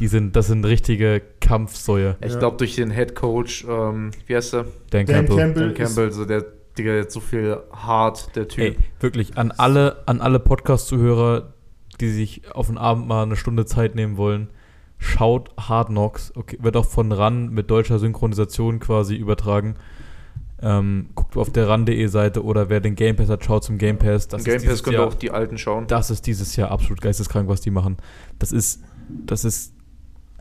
Die sind, das sind richtige Kampfsäue. Ich glaube, durch den Head Coach, ähm, wie heißt der? Dan, Dan Campbell. Campbell. Dan Campbell, so der, Digga, der hat so viel hart, der Typ. Ey, wirklich, an alle, an alle Podcast-Zuhörer, die sich auf den Abend mal eine Stunde Zeit nehmen wollen, schaut Hard Knocks. Okay, wird auch von RAN mit deutscher Synchronisation quasi übertragen. Ähm, guckt auf der RAN.de Seite oder wer den Game Pass hat, schaut zum Game Pass. Das Game Pass könnt ihr auch die alten schauen. das ist dieses Jahr absolut geisteskrank, was die machen. Das ist, das ist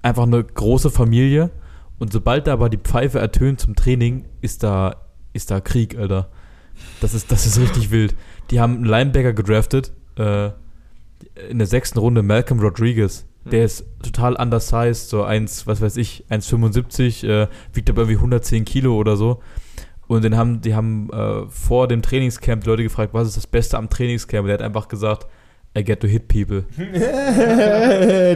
einfach eine große Familie. Und sobald da aber die Pfeife ertönt zum Training, ist da, ist da Krieg, Alter. Das ist, das ist richtig wild. Die haben einen Linebacker gedraftet, äh, in der sechsten Runde, Malcolm Rodriguez. Der Hm. ist total undersized, so 1, was weiß ich, 1,75, äh, wiegt aber irgendwie 110 Kilo oder so. Und den haben, die haben äh, vor dem Trainingscamp die Leute gefragt, was ist das Beste am Trainingscamp? Und der hat einfach gesagt, I get to hit people. <laughs>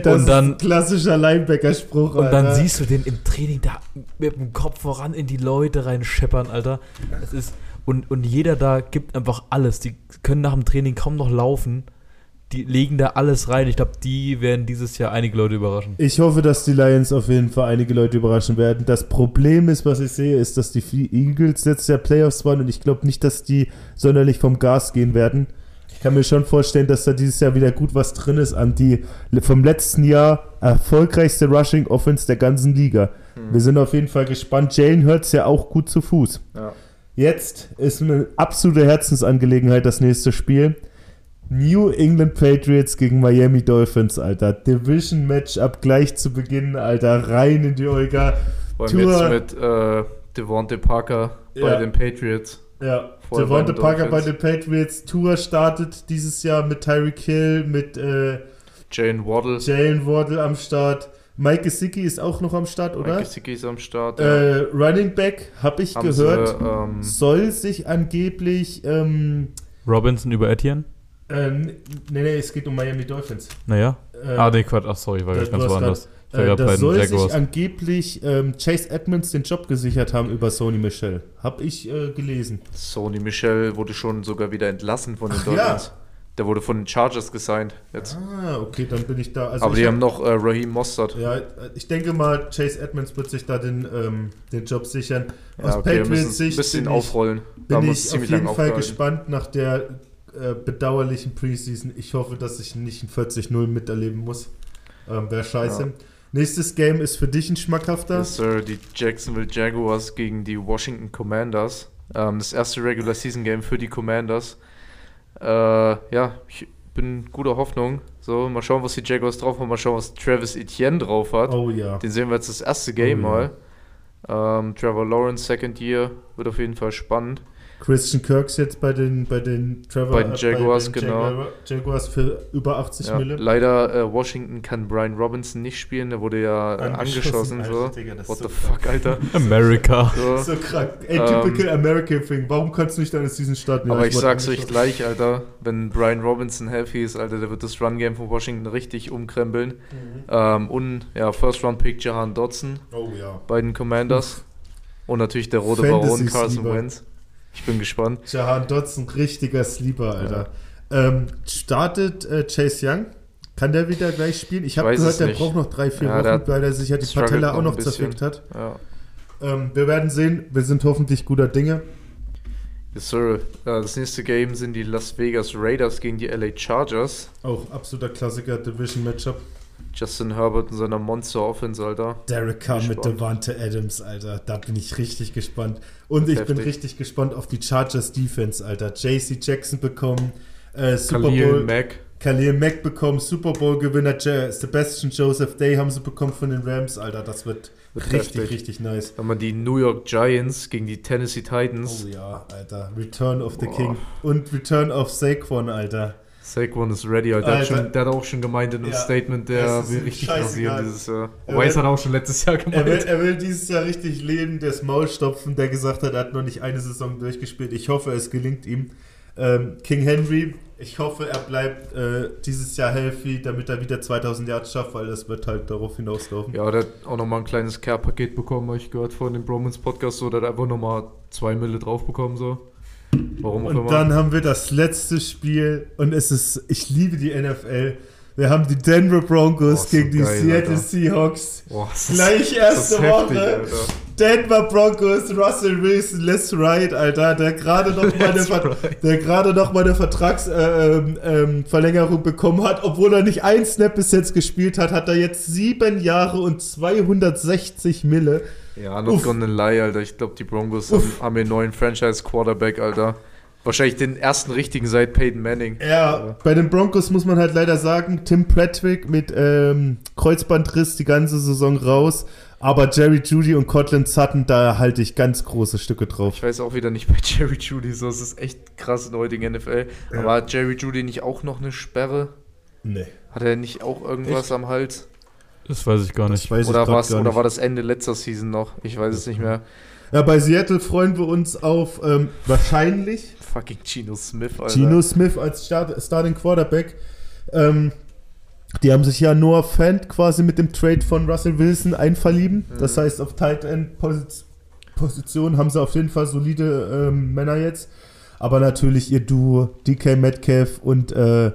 das Und dann- ist ein klassischer Linebacker-Spruch. Und dann siehst du den im Training da mit dem Kopf voran in die Leute rein scheppern, Alter. Das ist, und, und jeder da gibt einfach alles. Die können nach dem Training kaum noch laufen. Die legen da alles rein. Ich glaube, die werden dieses Jahr einige Leute überraschen. Ich hoffe, dass die Lions auf jeden Fall einige Leute überraschen werden. Das Problem ist, was ich sehe, ist, dass die Eagles letztes Jahr Playoffs waren und ich glaube nicht, dass die sonderlich vom Gas gehen werden. Ich kann mir schon vorstellen, dass da dieses Jahr wieder gut was drin ist an die vom letzten Jahr erfolgreichste Rushing Offense der ganzen Liga. Wir sind auf jeden Fall gespannt. Jalen Hurts ja auch gut zu Fuß. Ja. Jetzt ist eine absolute Herzensangelegenheit das nächste Spiel. New England Patriots gegen Miami Dolphins, Alter. Division Matchup gleich zu Beginn, Alter. Rein in die Olga. Vor allem Tour- jetzt mit äh, Devontae Parker bei Ja. den Patriots. Ja, Voll Devonta bei den Parker bei den Patriots. Tour startet dieses Jahr mit Tyreek Hill, mit äh, Jane Waddle. Jalen Wardle am Start. Mike Gesicki ist auch noch am Start, oder? Mike Gesicki ist am Start. ja. Äh, Running Back, habe ich Haben gehört, Sie, ähm, soll sich angeblich ähm, Robinson über Etienne? Äh, nee, nee, es geht um Miami Dolphins. Naja. Äh, ah, nee, Quatsch. Ach, sorry, war da- ich du ganz woanders. Ich war Äh, da bei den soll sich Jaguars. angeblich ähm, Chase Edmonds den Job gesichert haben über Sony Michel. Hab ich äh, gelesen. Sony Michel wurde schon sogar wieder entlassen von den Ach, Dolphins. Der wurde von den Chargers gesigned jetzt. Ah, okay, dann bin ich da. Also Aber ich die hab- haben noch äh, Raheem Mostert. Ja, äh, ich denke mal, Chase Edmonds wird sich da den, ähm, den Job sichern. Aus Ja, okay, Patriots es ein Sicht bisschen bin ich, aufrollen. Da bin ich auf ziemlich jeden Fall aufgehalten. gespannt nach der äh, bedauerlichen Preseason. Ich hoffe, dass ich nicht ein 40-0 miterleben muss. Ähm, Wäre scheiße. Ja. Nächstes Game ist für dich ein schmackhafter. Yes, Sir, die Jacksonville Jaguars gegen die Washington Commanders. Ähm, das erste Regular Season Game für die Commanders. Äh, ja, ich bin guter Hoffnung. So, mal schauen, was die Jaguars drauf haben. Mal schauen, was Travis Etienne drauf hat. Oh ja. Den sehen wir jetzt das erste Game Oh, ja. mal. Ähm, Trevor Lawrence, Second Year, wird auf jeden Fall spannend. Christian Kirks jetzt bei den, bei den Trevor Bei den Jaguars, genau. Jaguar- Jaguars für über 80 Ja, Mille. leider äh, Washington kann Brian Robinson nicht spielen, der wurde ja äh, angeschossen. Alter, so. Digga, das ist What so the fuck, Alter. <laughs> America. So. So krank. Ey, Ähm, typical American Thing. Warum kannst du nicht deine Season starten? Ja, Aber ich sag's euch angeschossen. gleich, Alter, wenn Brian Robinson healthy ist, Alter, der wird das Run-Game von Washington richtig umkrempeln. Mhm. Ähm, und ja, First-Round-Pick Jahan Dodson Oh ja. bei den Commanders. Und natürlich der rote Fantasy Baron Carson. Wentz. Ich bin gespannt. Jahan Dodson, richtiger Sleeper, Alter. Ähm, startet äh, Chase Young? Kann der wieder gleich spielen? Ich habe gehört, der nicht. braucht noch drei, vier Ja, Wochen, weil er sich ja die Patella auch noch zerfickt hat. Ja. Ähm, wir werden sehen. Wir sind hoffentlich guter Dinge. Yes, sir. Das nächste Game sind die Las Vegas Raiders gegen die LA Chargers. Auch absoluter Klassiker, Division Matchup. Justin Herbert in seiner Monster-Offense, Alter. Derek Carr mit. Devante Adams, Alter. Da bin ich richtig gespannt. Und ich bin Heftig. richtig gespannt auf die Chargers Defense, Alter. JC Jackson bekommen, äh, Super Khalil Bowl. Mack. Khalil Mack bekommen, Super Bowl-Gewinner Sebastian Joseph Day haben sie bekommen von den Rams, Alter. Das wird, richtig, heftig. richtig nice. Dann haben wir die New York Giants gegen die Tennessee Titans. Oh ja, Alter. Return of the Boah. King. Und Return of Saquon, Alter. Saquon ist ready, Alter. Der hat, schon, der hat auch schon gemeint in einem Ja. Statement, der will richtig rasieren dieses Jahr. Will- hat auch schon letztes Jahr Er will, gemeint. er will dieses Jahr richtig leben, das Maul stopfen, der gesagt hat, er hat noch nicht eine Saison durchgespielt. Ich hoffe, es gelingt ihm. Ähm, King Henry, ich hoffe, er bleibt äh, dieses Jahr healthy, damit er wieder 2000 Yards schafft, weil das wird halt darauf hinauslaufen. Ja, der hat auch nochmal ein kleines Care-Paket bekommen, habe ich gehört von dem Bromans Podcast, so, der hat einfach nochmal zwei Mille drauf bekommen, so. Warum auch Und immer. dann haben wir das letzte Spiel und es ist, ich liebe die NFL. Wir haben die Denver Broncos Oh, so gegen die geil, Seattle Alter. Seahawks. Ist- Gleich ist erste heftig, Woche. Alter. Denver Broncos, Russell Wilson, let's ride, Alter, der gerade noch mal eine, Ver der noch mal eine Vertragsverlängerung äh, ähm, Verlängerung bekommen hat, obwohl er nicht ein Snap bis jetzt gespielt hat, hat er jetzt sieben Jahre und 260 Mille. Ja, not Uff. gonna lie, Alter. Ich glaube, die Broncos haben, haben den neuen Franchise-Quarterback, Alter. Wahrscheinlich den ersten richtigen seit Peyton Manning. Ja, bei den Broncos muss man halt leider sagen, Tim Patrick mit ähm, Kreuzbandriss die ganze Saison raus. Aber Jerry Judy und Cortland Sutton, da halte ich ganz große Stücke drauf. Ich weiß auch wieder nicht bei <laughs> Jerry Judy so. Es ist echt krass in der heutigen NFL. Ja. Aber hat Jerry Judy nicht auch noch eine Sperre? Nee. Hat er nicht auch irgendwas am Hals? Das weiß ich gar nicht. Oder, gar oder nicht. war das Ende letzter Season noch? Ich weiß es nicht mehr. Ja, bei Seattle freuen wir uns auf ähm, wahrscheinlich Fucking Geno Smith, Alter. Geno Smith als Start Starting Quarterback. Ähm, die haben sich ja Noah Fant quasi mit dem Trade von Russell Wilson einverlieben. Das heißt, auf Tight End Posi- Position haben sie auf jeden Fall solide ähm, Männer jetzt. Aber natürlich ihr Duo DK Metcalf und äh,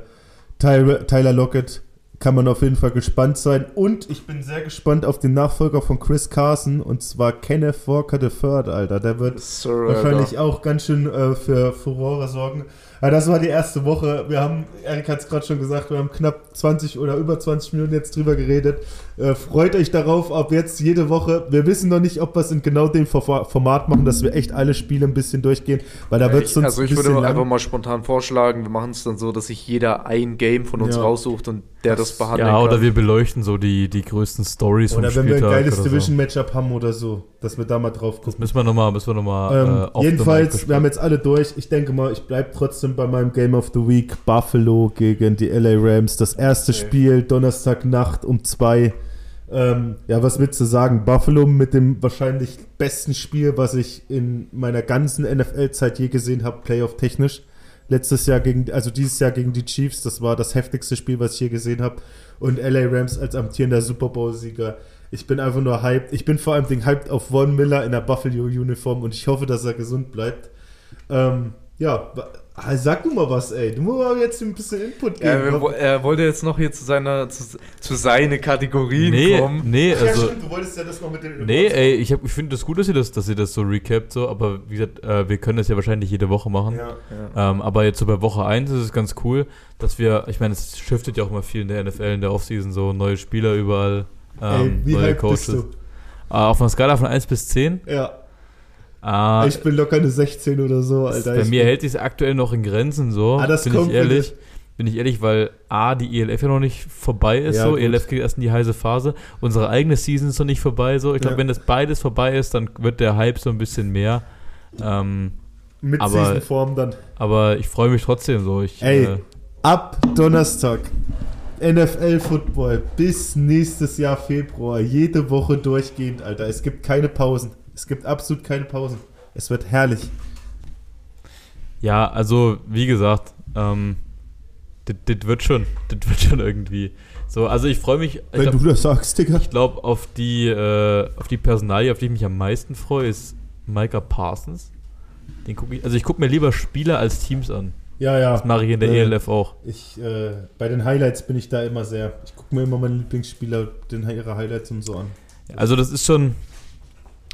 Tyler Lockett kann man auf jeden Fall gespannt sein. Und ich bin sehr gespannt auf den Nachfolger von Chris Carson und zwar Kenneth Walker III, Alter. Der wird Sir, wahrscheinlich auch ganz schön äh, für Furore sorgen. Ja, das war die erste Woche. Wir haben, Erik hat es gerade schon gesagt, wir haben knapp 20 oder über 20 Minuten jetzt drüber geredet. Äh, freut euch darauf, ab jetzt jede Woche. Wir wissen noch nicht, ob wir es in genau dem Format machen, dass wir echt alle Spiele ein bisschen durchgehen, weil da wird es sonst also ich würde bisschen einfach lang. mal spontan vorschlagen, wir machen es dann so, dass sich jeder ein Game von uns Ja. raussucht und der das, Das- behandeln Ja, kann. oder wir beleuchten so die, die größten Stories Oder wenn wir ein geiles oder so. Division-Matchup haben oder so, dass wir da mal drauf gucken. Müssen wir nochmal, müssen wir noch mal, Ähm, äh, jedenfalls, wir haben jetzt alle durch. Ich denke mal, ich bleibe trotzdem bei meinem Game of the Week. Buffalo gegen die LA Rams. Das erste Okay. Spiel, Donnerstagnacht um zwei. Ähm, ja, was willst du sagen? Buffalo mit dem wahrscheinlich besten Spiel, was ich in meiner ganzen NFL-Zeit je gesehen habe, Playoff-technisch. Letztes Jahr gegen, also dieses Jahr gegen die Chiefs, das war das heftigste Spiel, was ich je gesehen habe. Und LA Rams als amtierender Super Bowl-Sieger. Ich bin einfach nur hyped. Ich bin vor allem hyped auf Von Miller in der Buffalo-Uniform und ich hoffe, dass er gesund bleibt. Ähm, ja, ah, sag du mal was, ey. Du musst mal jetzt ein bisschen Input geben. Wo- er wollte jetzt noch hier zu seiner zu, zu seine Kategorien Nee, kommen. nee, ja, also. stimmt, du wolltest ja das noch mit dem. Nee, ey, ich, hab- ich finde das gut, dass ihr das, dass ihr das so recapt, so, aber wie gesagt, äh, wir können das ja wahrscheinlich jede Woche machen. Ja. Ja. Ähm, aber jetzt so bei Woche 1 ist es ganz cool, dass wir, ich meine, es shiftet ja auch immer viel in der NFL, in der Offseason, so neue Spieler überall, Ey, ähm, wie neue Coaches. bist du? Äh, auf einer Skala von 1 bis 10? Ja, Ah, ich bin locker eine 16 oder so, Alter. bei mir hält sich aktuell noch in Grenzen so, Ah, das bin kommt ich ehrlich. Bin ich ehrlich, weil A, die ELF ja noch nicht vorbei ist, Ja, so. gut. ELF geht erst in die heiße Phase. Unsere eigene Season ist noch nicht vorbei, so. Ich glaube, Ja. wenn das beides vorbei ist, dann wird der Hype so ein bisschen mehr. Ähm, mit aber- Seasonform dann. aber ich freue mich trotzdem so. Ich, Ey, äh, ab Donnerstag. NFL Football bis nächstes Jahr Februar. Jede Woche durchgehend, Alter. Es gibt keine Pausen. Es gibt absolut keine Pausen. Es wird herrlich. Ja, also wie gesagt, ähm, das wird schon, <laughs> das wird schon irgendwie. So, also ich freue mich, ich Wenn glaube du das sagst, Digga. glaub, auf die äh, auf die Personalie, auf die ich mich am meisten freue, ist Micah Parsons. Den guck ich, also ich gucke mir lieber Spieler als Teams an. Ja, ja. Das mache ich in der Äh, ELF auch. Ich, äh, bei den Highlights bin ich da immer sehr. Ich gucke mir immer meine Lieblingsspieler, den, ihre Highlights und so an. Also das ist schon,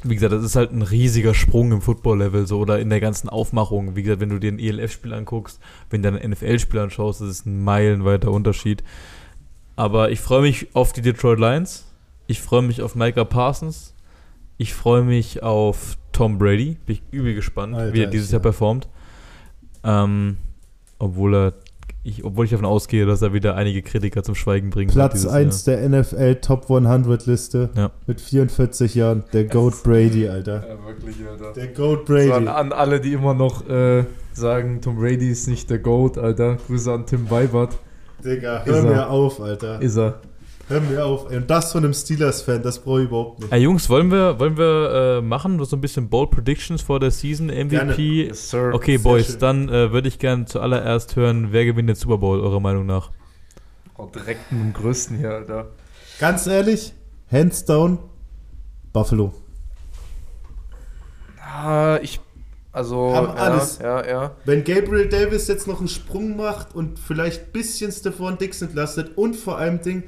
wie gesagt, das ist halt ein riesiger Sprung im Football-Level so oder in der ganzen Aufmachung. Wie gesagt, wenn du dir ein ELF-Spiel anguckst, wenn du dir ein NFL-Spiel anschaust, das ist ein meilenweiter Unterschied. Aber ich freue mich auf die Detroit Lions. Ich freue mich auf Micah Parsons. Ich freue mich auf Tom Brady. Bin ich übel gespannt, Alter, wie er dieses ich, Jahr ja. performt. Ähm, obwohl er, ich, obwohl ich davon ausgehe, dass er wieder einige Kritiker zum Schweigen bringt. Platz dieses 1 der NFL Top 100 Liste Ja. mit 44 Jahren. Der Goat Brady, Alter. Ja, wirklich, Alter. Der Goat So an, Brady. an alle, die immer noch äh, sagen, Tom Brady ist nicht der GOAT, Alter. Grüße an Tim Weibert. Digga, hör er. mir auf, Alter. Ist er. Hör mir auf. Ey, Und das von einem Steelers-Fan, das brauche ich überhaupt nicht. Ey, Jungs, wollen wir, wollen wir äh, machen, so ein bisschen Bold Predictions vor der Season, MVP? Yes, sir. Okay, Sehr Boys, schön. dann äh, würde ich gerne zuallererst hören, wer gewinnt den Super Bowl, eurer Meinung nach? Oh, direkt mit dem Größten hier, Alter. Ganz ehrlich, hands down, Buffalo. Ah, ich, Also, Haben ja, alles. Ja, ja. Wenn Gabriel Davis jetzt noch einen Sprung macht und vielleicht ein bisschen Stephon Dix entlastet und vor allem Ding,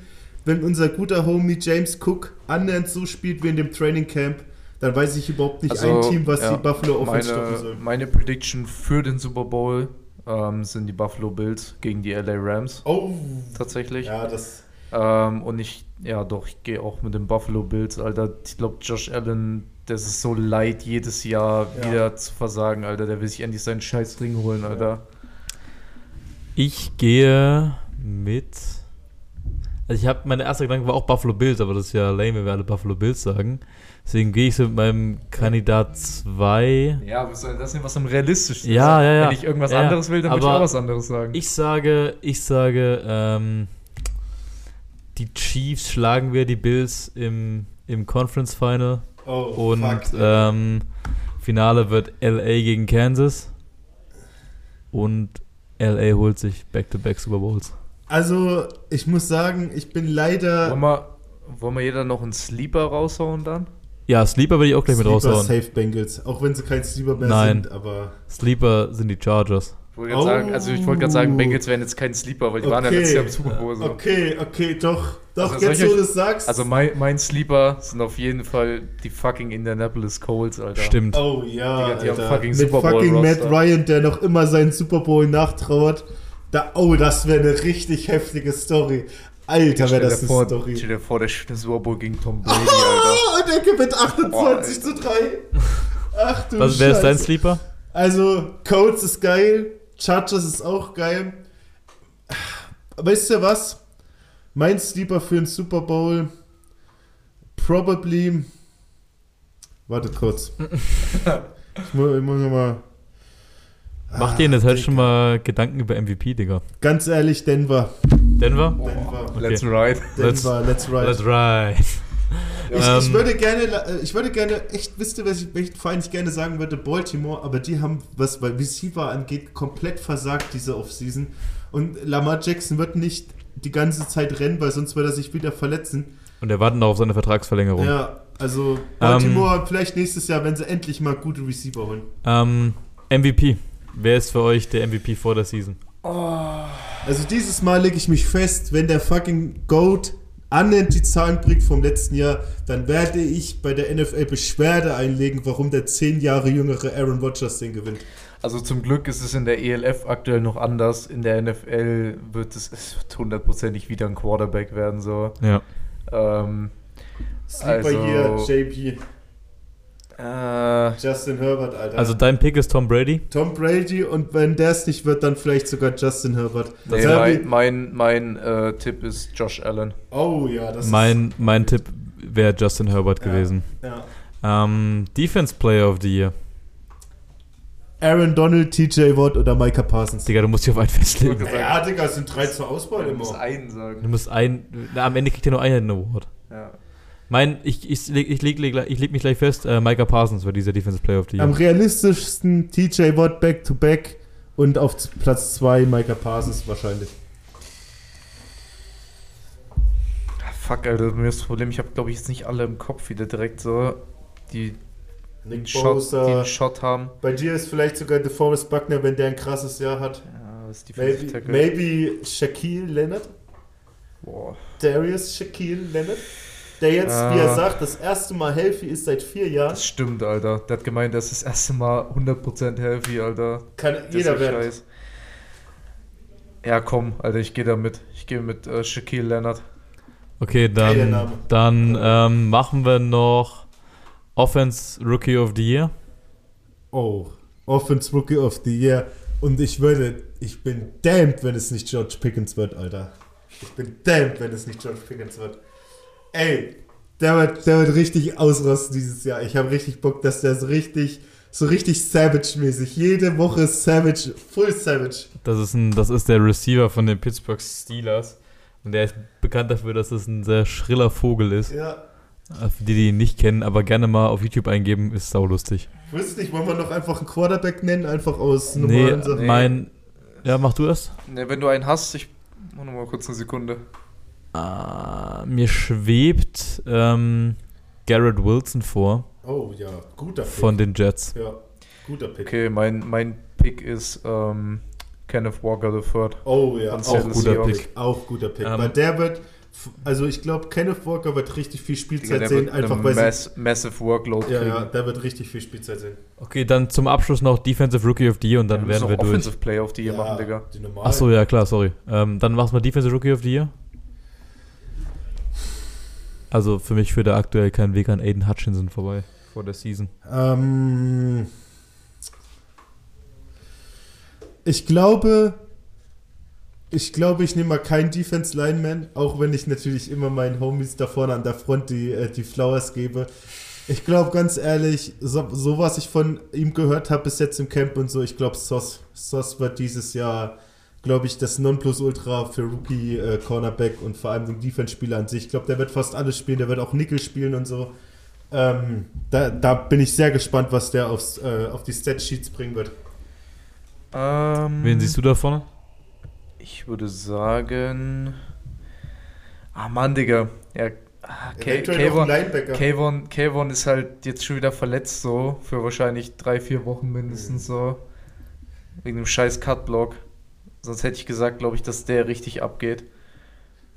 wenn unser guter Homie James Cook annähernd so spielt wie in dem Training Camp, dann weiß ich überhaupt nicht ein Team, was Also, ja, die Buffalo Offense stoppen meine, soll. meine Prediction für den Super Bowl ähm, sind die Buffalo Bills gegen die LA Rams Oh, tatsächlich. ja, das. Ähm, und ich, ja doch, ich gehe auch mit den Buffalo Bills, Alter. Ich glaube, Josh Allen, das ist so leid, jedes Jahr Ja. wieder zu versagen, Alter. Der will sich endlich seinen scheiß Ring holen, Alter. Ich gehe mit. Also ich habe meine erste Gedanke war auch Buffalo Bills, aber das ist ja lame, wenn wir alle Buffalo Bills sagen. Deswegen gehe ich so mit meinem Kandidat 2. Ja, was soll das denn, was am realistischsten Ja, ja, ja. Wenn ich irgendwas Ja, anderes will, dann würde ich aber auch was anderes sagen. Ich sage, ich sage, ähm, die Chiefs schlagen wir die Bills im, im Conference Final Oh, und fuck. ähm, Finale wird LA gegen Kansas und LA holt sich Back-to-Back Super Bowls. Also, ich muss sagen, ich bin leider. wollen, wir, wollen wir jeder noch einen Sleeper raushauen dann? Ja, Sleeper würde ich auch gleich mit Sleeper raushauen. Safe Bengals, auch wenn sie kein Sleeper mehr Nein. sind, aber. Sleeper sind die Chargers. Ich wollte gerade Oh. sagen, also ich wollte gerade sagen, Bengals wären jetzt kein Sleeper, weil die waren ja Okay. letztes Jahr im Super Bowl so. Okay, okay, doch. Doch, Also jetzt wo du es sagst. Also mein, mein Sleeper sind auf jeden Fall die fucking Indianapolis Colts, Alter. Stimmt. Oh ja, die haben Alter. fucking mit Super Bowl fucking Matt. Ryan, der noch immer seinen Super Bowl nachtrauert. Da, oh, das wäre eine richtig heftige Story. Alter, wäre das eine vor, Story. stell dir vor, der Super Bowl gegen Tom <laughs> Brady, Alter. Oh, und er gewinnt 28 Boah, zu 3. Ach du Was wäre Scheiße. dein Sleeper? Also, Colts ist geil, Chargers ist auch geil. Weißt du was? Mein Sleeper für den Super Bowl probably. Warte kurz. <laughs> ich muss, ich muss noch mal. Mach dir in der Zeit schon mal Gedanken über MVP, Digga. Ganz ehrlich, Denver. Denver? Denver. Let's ride. Denver, let's, ride. Let's ride. Ich, ich, Ähm, würde gerne, äh, ich würde gerne, echt, wisst ihr, was ich, welchen Verein ich gerne sagen würde? Baltimore, aber die haben, was bei Receiver angeht, komplett versagt diese Offseason. Und Lamar Jackson wird nicht die ganze Zeit rennen, weil sonst wird er sich wieder verletzen. Und er wartet noch auf seine Vertragsverlängerung. Ja, also Baltimore vielleicht nächstes Jahr, wenn sie endlich mal gute Receiver holen. Ähm, MVP. Wer ist für euch der MVP vor der Season? Also dieses Mal lege ich mich fest, wenn der fucking Goat annähernd die Zahlen bringt vom letzten Jahr, dann werde ich bei der NFL Beschwerde einlegen, warum der zehn Jahre jüngere Aaron Rodgers den gewinnt. Also zum Glück ist es in der ELF aktuell noch anders. In der NFL wird es, es wird hundertprozentig wieder ein Quarterback werden, so. Ja. Ähm, Sleeper Also- hier, JP, äh, Justin Herbert, Alter. Also dein Pick ist Tom Brady? Tom Brady und wenn der es nicht wird, dann vielleicht sogar Justin Herbert. nee, mein, mein, mein äh, Tipp ist Josh Allen. oh ja, das Mein, mein Tipp wäre Justin Herbert Ja. gewesen. ist. Ja. Ähm, Defense Player of the Year. Aaron Donald, TJ Watt oder Micah Parsons. Digga, du musst dich auf einen festlegen. Ja, Digga, es sind drei zur Auswahl Ich muss immer. einen Du sagen. musst ein. Na, am Ende kriegt er nur einen Award. Ja. Mein, ich, ich, leg, ich, leg, leg, ich leg mich gleich fest, äh, Micah Parsons war dieser Defensive Player of the Year. Am realistischsten TJ Watt back to back und auf Platz 2 Micah Parsons wahrscheinlich. Ah, Fuck, Alter, mir ist das Problem, ich habe, glaube ich, jetzt nicht alle im Kopf wieder direkt so, die den Nick Shot, Bosa. Shot haben. Bei dir ist vielleicht sogar DeForest Buckner, wenn der ein krasses Jahr hat. Ja, was ist die Maybe, Tackle? maybe Shaquille Leonard. Boah. Darius Shaquille Leonard. Der jetzt, Ah. wie er sagt, das erste Mal healthy ist seit vier Jahren. Das stimmt, Alter. Der hat gemeint, das ist das erste Mal 100% healthy, Alter. Kann Das jeder ist werden. scheiß. Ja, komm, Alter, ich gehe da mit. Ich gehe mit äh, Shaquille Leonard. Okay, dann, dann ähm, machen wir noch Offense Rookie of the Year. Oh, Offense Rookie of the Year. Und ich würde, ich bin damned, wenn es nicht George Pickens wird, Alter. Ich bin damned, wenn es nicht George Pickens wird. Ey, der wird, der wird richtig ausrasten dieses Jahr. Ich habe richtig Bock, dass der so richtig, so richtig Savage-mäßig, jede Woche Savage, full Savage. Das ist, ein, das ist der Receiver von den Pittsburgh Steelers. Und der ist bekannt dafür, dass es ein sehr schriller Vogel ist. Ja. Äh, Für die, die ihn nicht kennen, aber gerne mal auf YouTube eingeben, ist saulustig. Ich wüsste nicht, wollen wir noch einfach einen Quarterback nennen, einfach aus Nee, normalen Sachen? mein. Ja, mach du das. Ne, wenn du einen hast, ich. Mach noch mal kurz eine Sekunde. Ah, mir schwebt ähm, Garrett Wilson vor Oh ja, guter Pick. von den Jets. Ja, Guter Pick. Okay, mein, mein Pick ist ähm, Kenneth Walker III. Oh ja, auch guter. Pick. Auch guter Pick. Ähm, weil der wird, also ich glaube, Kenneth Walker wird richtig viel Spielzeit der sehen, wird einfach weil sie, mass, Massive Workload ja, kriegen. ja, der wird richtig viel Spielzeit sehen. Okay, dann zum Abschluss noch Defensive Rookie of the Year und dann wir werden wir durch. Offensive Player auf die hier ja, machen, Digga. Achso, ja klar, sorry. Ähm, dann machst du mal Defensive Rookie of the Year. Also für mich führt da aktuell kein Weg an Aiden Hutchinson vorbei vor der Season. Ähm, ich glaube, ich glaube, ich nehme mal keinen Defense Lineman, auch wenn ich natürlich immer meinen Homies da vorne an der Front die, äh, die Flowers gebe. Ich glaube, ganz ehrlich, so, so was ich von ihm gehört habe bis jetzt im Camp und so, ich glaube, Sos, Sos wird dieses Jahr, glaube ich, das Nonplusultra für Rookie äh, Cornerback und vor allem den Defense-Spieler an sich. Ich glaube, der wird fast alles spielen, der wird auch Nickel spielen und so. Ähm, da, da bin ich sehr gespannt, was der aufs, äh, auf die Stat-Sheets bringen wird. Ähm, Wen siehst du da vorne? Ich würde sagen. Ah, Mann, Digga. Ja. Kayvon, Kayvon ist halt jetzt schon wieder verletzt, so. Für wahrscheinlich drei, vier Wochen mindestens so. Wegen dem scheiß Cutblock. Sonst hätte ich gesagt, glaube ich, dass der richtig abgeht.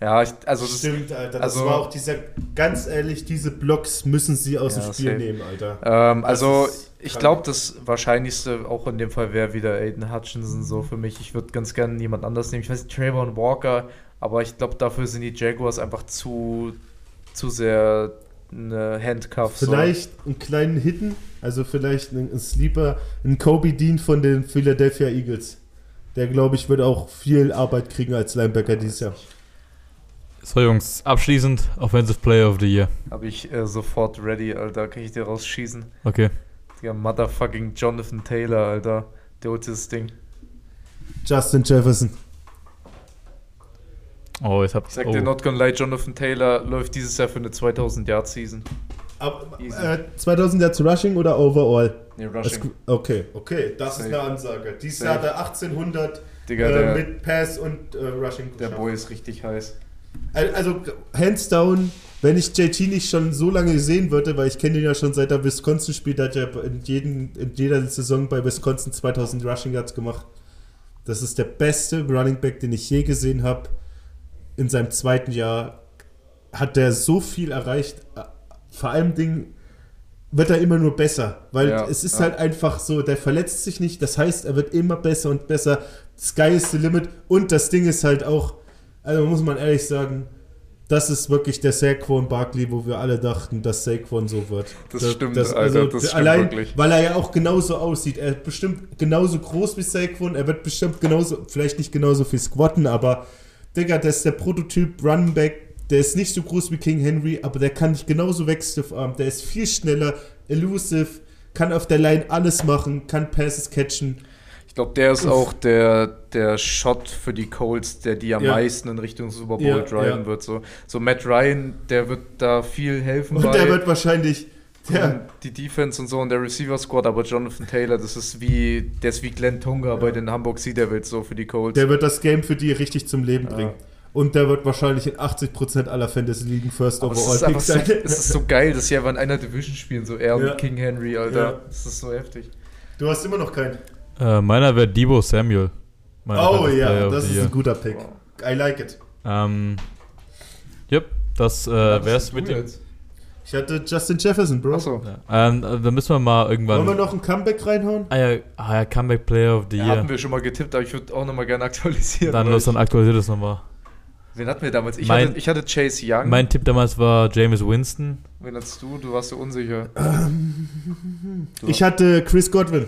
Ja, ich, also das, Stimmt, Alter. Das also- war auch dieser, ganz ehrlich, diese Blocks müssen sie aus Ja, dem Spiel nehmen, Alter. Ähm, also, ich glaube, das Wahrscheinlichste auch in dem Fall wäre wieder Aiden Hutchinson so für mich. Ich würde ganz gerne jemand anders nehmen. Ich weiß nicht, Trayvon Walker, aber ich glaube, dafür sind die Jaguars einfach zu, zu sehr eine Handcuff. so. Vielleicht einen kleinen Hitten, also vielleicht einen Sleeper, einen Kobe Dean von den Philadelphia Eagles. Der, glaube ich, wird auch viel Arbeit kriegen als Linebacker dieses Jahr. So Jungs, abschließend Offensive Player of the Year. Habe ich äh, sofort ready, Alter. Kann ich dir rausschießen? Okay. Der motherfucking Jonathan Taylor, Alter. Der holt dieses Ding. Justin Jefferson. Oh, jetzt habt Ich sag oh. dir, not gonna lie, Jonathan Taylor läuft dieses Jahr für eine 2000-Yard-Season. Ab, äh, 2000 Yards Rushing oder Overall? Nee, Das- Okay, okay, das ist Safe. eine Ansage. Dieses Safe. Jahr hat er 1800 Digga, äh, der, mit Pass und äh, Rushing. der. Boy ist richtig heiß. Al- Also, hands down, wenn ich JT nicht schon so lange sehen würde, weil ich kenne ihn ja schon seit er Wisconsin spielt, hat er in, jeden, in jeder Saison bei Wisconsin 2000 Rushing Yards gemacht. Das ist der beste Running Back, den ich je gesehen habe. In seinem zweiten Jahr hat der so viel erreicht. Vor allem Ding wird er immer nur besser, weil Ja, es ist ja. halt einfach so, der verletzt sich nicht, das heißt, er wird immer besser und besser. Sky is the limit und das Ding ist halt auch, also muss man ehrlich sagen, das ist wirklich der Saquon Barkley, wo wir alle dachten, dass Saquon so wird. Das stimmt, Alter, das stimmt allein, wirklich. Weil er ja auch genauso aussieht. Er ist bestimmt genauso groß wie Saquon, er wird bestimmt genauso, vielleicht nicht genauso viel squatten, aber Digga, das ist der Prototyp Running Back. Der ist nicht so groß wie King Henry, aber der kann dich genauso wegstiff-arm. Der ist viel schneller, elusive, kann auf der Line alles machen, kann Passes catchen. Ich glaube, der ist auch der, der Shot für die Colts, der die am Ja. meisten in Richtung Super Bowl Ja, driven ja. wird. So. so Matt Ryan, der wird da viel helfen Und der wird wahrscheinlich. Der, die Defense und so und der Receiver Squad, aber Jonathan Taylor, das ist wie, der ist wie Glenn Tonga bei den Hamburg Sea Devils so für die Colts. der wird das Game für die richtig zum Leben bringen. Und der wird wahrscheinlich in 80% aller Fantasy-Ligen First aber es Overall Pick <laughs> so, sein. es ist so geil, dass sie einfach in einer Division spielen, so er Ja. und King Henry, Alter. Ja. Das ist so heftig. Du hast immer noch keinen. Äh, meiner wäre Debo Samuel. Mein Oh ja, das ist ein guter Pick. I like it. Ähm, yep, das äh, wär's mit dem. Ich hatte Justin Jefferson, Bro. Achso. Ja. Ähm, äh, dann müssen wir mal irgendwann. Wollen wir noch ein Comeback reinhauen? ah, ja, ah ja, Comeback Player of the Ja, Year. hatten wir schon mal getippt, aber ich würde auch nochmal gerne aktualisieren. dann los, dann aktualisiert es nochmal. Wen hatten wir damals? Ich, Mein- hatte, ich hatte Chase Young. Mein Tipp damals war James Winston. wen hattest du? Du warst so unsicher. Du- Ich hatte Chris Godwin.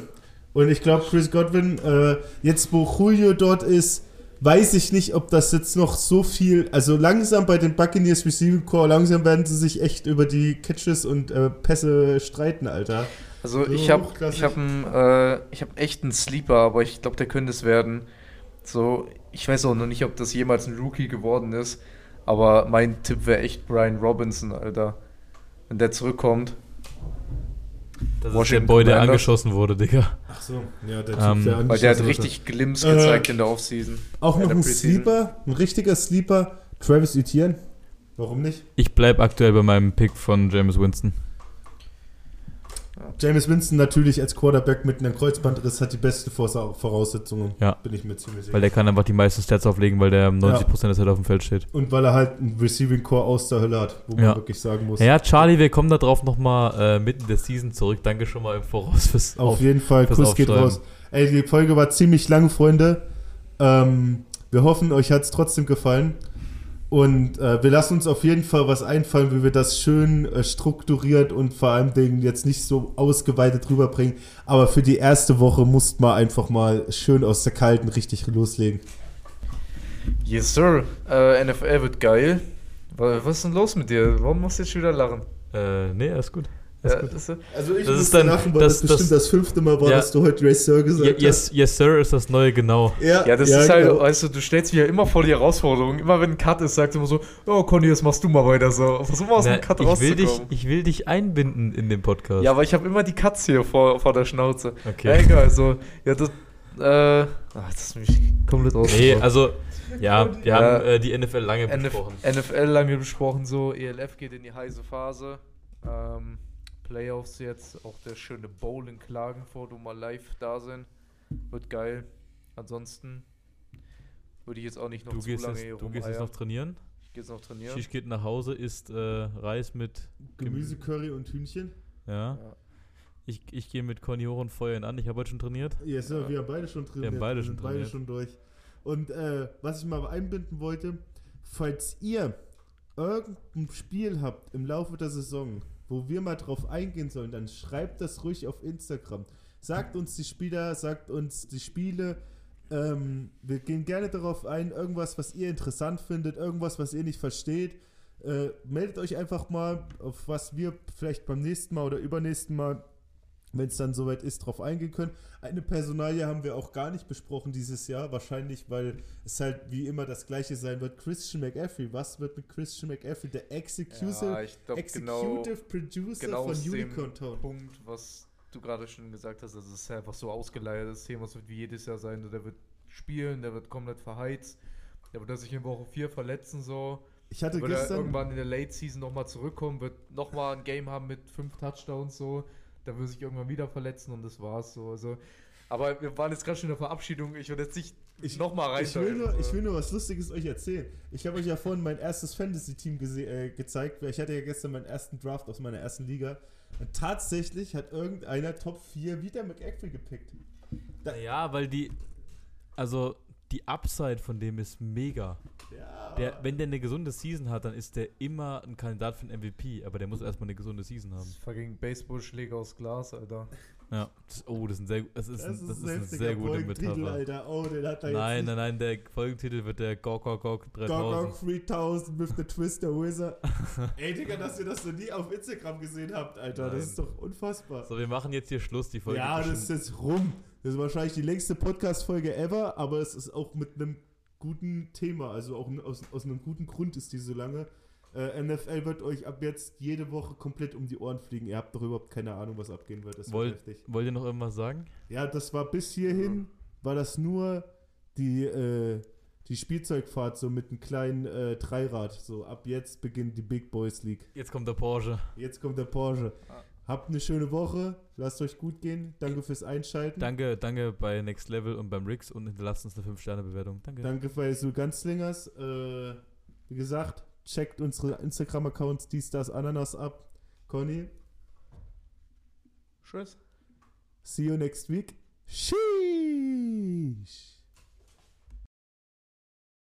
Und ich glaube, Chris Godwin, äh, jetzt wo Julio dort ist, weiß ich nicht, ob das jetzt noch so viel. Also langsam bei den Buccaneers Receiving Core, langsam werden sie sich echt über die Catches und äh, Pässe streiten, Alter. Also So ich habe ich hab einen, äh, ich hab echt einen Sleeper, aber ich glaube, der könnte es werden. So, ich weiß auch noch nicht, ob das jemals ein Rookie geworden ist, aber mein Tipp wäre echt Brian Robinson, Alter. Wenn der zurückkommt. Das ist der Washington Boy, der angeschossen wurde, Digga. Ach so, ja, der Ähm, der Weil der hat angeschossen richtig Glimps Äh, gezeigt in der Offseason. Auch noch ein. Sleeper, ein richtiger Sleeper, Travis Etienne. Warum nicht? Ich bleib aktuell bei meinem Pick von James Winston. James Winston natürlich als Quarterback mit einem Kreuzbandriss hat die beste Voraussetzungen. Ja. Bin ich mir ziemlich sicher. Weil der kann einfach die meisten Stats auflegen, weil der 90% der Zeit auf dem Feld steht. Und weil er halt einen Receiving Core aus der Hölle hat, wo man Ja. wirklich sagen muss. Ja, Charlie, wir kommen da drauf nochmal äh, mitten der Season zurück. Danke schon mal im Voraus fürs Auf jeden Fall, Kuss geht raus. Ey, die Folge war ziemlich lang, Freunde. Ähm, wir hoffen, euch hat es trotzdem gefallen. Und äh, wir lassen uns auf jeden Fall was einfallen, wie wir das schön äh, strukturiert und vor allem Dingen jetzt nicht so ausgeweitet rüberbringen. Aber für die erste Woche musst man einfach mal schön aus der Kalten richtig loslegen. Yes, sir. Äh, NFL wird geil. Wa- Was ist denn los mit dir? Warum musst du jetzt schon wieder lachen? Äh, nee, alles gut. Ja, das, Also ich Das ist dann- lachen, weil das- das, bestimmt das- das, fünfte Mal war, Ja. dass du heute Ray Sir gesagt Ye- hast. Yes, yes, sir, ist das neue genau. ja, das ist halt, genau. weißt du, du stellst mich ja immer vor die Herausforderung. Immer wenn ein Cut ist, sagst du immer so, oh Conny, jetzt machst du mal weiter so. Versuch mal aus Na, dem Cut ich, will dich, rauszukommen. ich will dich einbinden in den Podcast. Ja, aber ich habe immer die Cuts hier vor, vor der Schnauze. okay. Ja, egal, also, ja, das, äh, ach, das ist mich komplett Nee, rausgebracht. also, ja, wir Ja. haben äh, die NFL lange NF besprochen. NFL lange besprochen, so, ELF geht in die heiße Phase. Ähm, Playoffs jetzt, auch der schöne Bowl in Klagenfurt, wo mal live da sind. Wird geil. Ansonsten würde ich jetzt auch nicht noch Du zu gehst, lange jetzt, hier du gehst jetzt noch trainieren. Ich gehe jetzt noch trainieren. Shish geht nach Hause, isst äh, Reis mit. Gemüse, Curry und Hühnchen. Ja. Ja. Ich, ich gehe mit Conny hoch und Feuer ihn an. Ich habe heute schon trainiert. Yes, sir, wir haben beide schon trainiert. haben beide wir schon sind beide schon durch. Und äh, was ich mal einbinden wollte, falls ihr irgendein Spiel habt im Laufe der Saison, wo wir mal drauf eingehen sollen, dann schreibt das ruhig auf Instagram. Sagt uns die Spieler, sagt uns die Spiele. Ähm, wir gehen gerne darauf ein, irgendwas, was ihr interessant findet, irgendwas, was ihr nicht versteht. Äh, meldet euch einfach mal, auf was wir vielleicht beim nächsten Mal oder übernächsten Mal, wenn es dann soweit ist, drauf eingehen können. Eine Personalie haben wir auch gar nicht besprochen dieses Jahr, wahrscheinlich, weil es halt wie immer das gleiche sein wird. Christian McAfee, was wird mit Christian McAfee, der Executive, Ja, ich glaube genau, Executive Producer genau von Unicorn Town? Punkt, was du gerade schon gesagt hast, das ist einfach so ausgeleiertes Thema, es wird wie jedes Jahr sein, der wird spielen, der wird komplett verheizt, der wird sich in Woche 4 verletzen, so. Ich hatte Wird er gestern, irgendwann in der Late Season nochmal zurückkommen, wird nochmal ein Game haben mit fünf Touchdowns, so. Da wird sich irgendwann wieder verletzen und das war's so. Also, aber wir waren jetzt gerade schon in der Verabschiedung, ich würde jetzt nicht Ich- nochmal rein. ich will, nur, ich will nur was Lustiges euch erzählen. Ich habe euch ja vorhin mein erstes Fantasy-Team äh, gezeigt. weil Ich hatte ja gestern meinen ersten Draft aus meiner ersten Liga. Und tatsächlich hat irgendeiner Top 4 wieder McAfee gepickt. Da, Ja, weil die. Also, die Upside von dem ist mega. ja, Der, wenn der eine gesunde Season hat, dann ist der immer ein Kandidat für einen MVP. Aber der muss erstmal eine gesunde Season haben. Fucking Baseballschläger aus Glas, Alter. Ja. Das, oh, das ist, ein sehr, das ist, das ein, ist, das ist ein sehr gute Folgentitel, Metapher. Alter. Oh, den hat er Nein, jetzt nein, nein, der Folgentitel wird der Gok Gok Gok Gog 3000. Gog 3000 with the Twister Wizard. <laughs> Ey, Digga, dass ihr das noch nie auf Instagram gesehen habt, Alter. Nein. Das ist doch unfassbar. So, wir machen jetzt hier Schluss. Die Folge ja, das ist jetzt rum. Das ist wahrscheinlich die längste Podcast-Folge ever, aber es ist auch mit einem guten Thema. Also auch aus, aus einem guten Grund ist die so lange. Äh, NFL wird euch ab jetzt jede Woche komplett um die Ohren fliegen. Ihr habt doch überhaupt keine Ahnung, was abgehen wird. Das wird Wollt, heftig. wollt ihr noch irgendwas sagen? Ja, das war bis hierhin, war das nur die, äh, die Spielzeugfahrt so mit einem kleinen äh, Dreirad. So ab jetzt beginnt die Big Boys League. Jetzt kommt der Porsche. Jetzt kommt der Porsche. Habt eine schöne Woche. Lasst euch gut gehen. Danke fürs Einschalten. Danke, danke bei Next Level und beim Rix und hinterlasst uns eine 5-Sterne-Bewertung. Danke. Danke bei Sul Ganzlingers. Äh, wie gesagt, checkt unsere Instagram-Accounts, dies, das, Ananas ab. Conny, Tschüss. see you next week. Sheesh.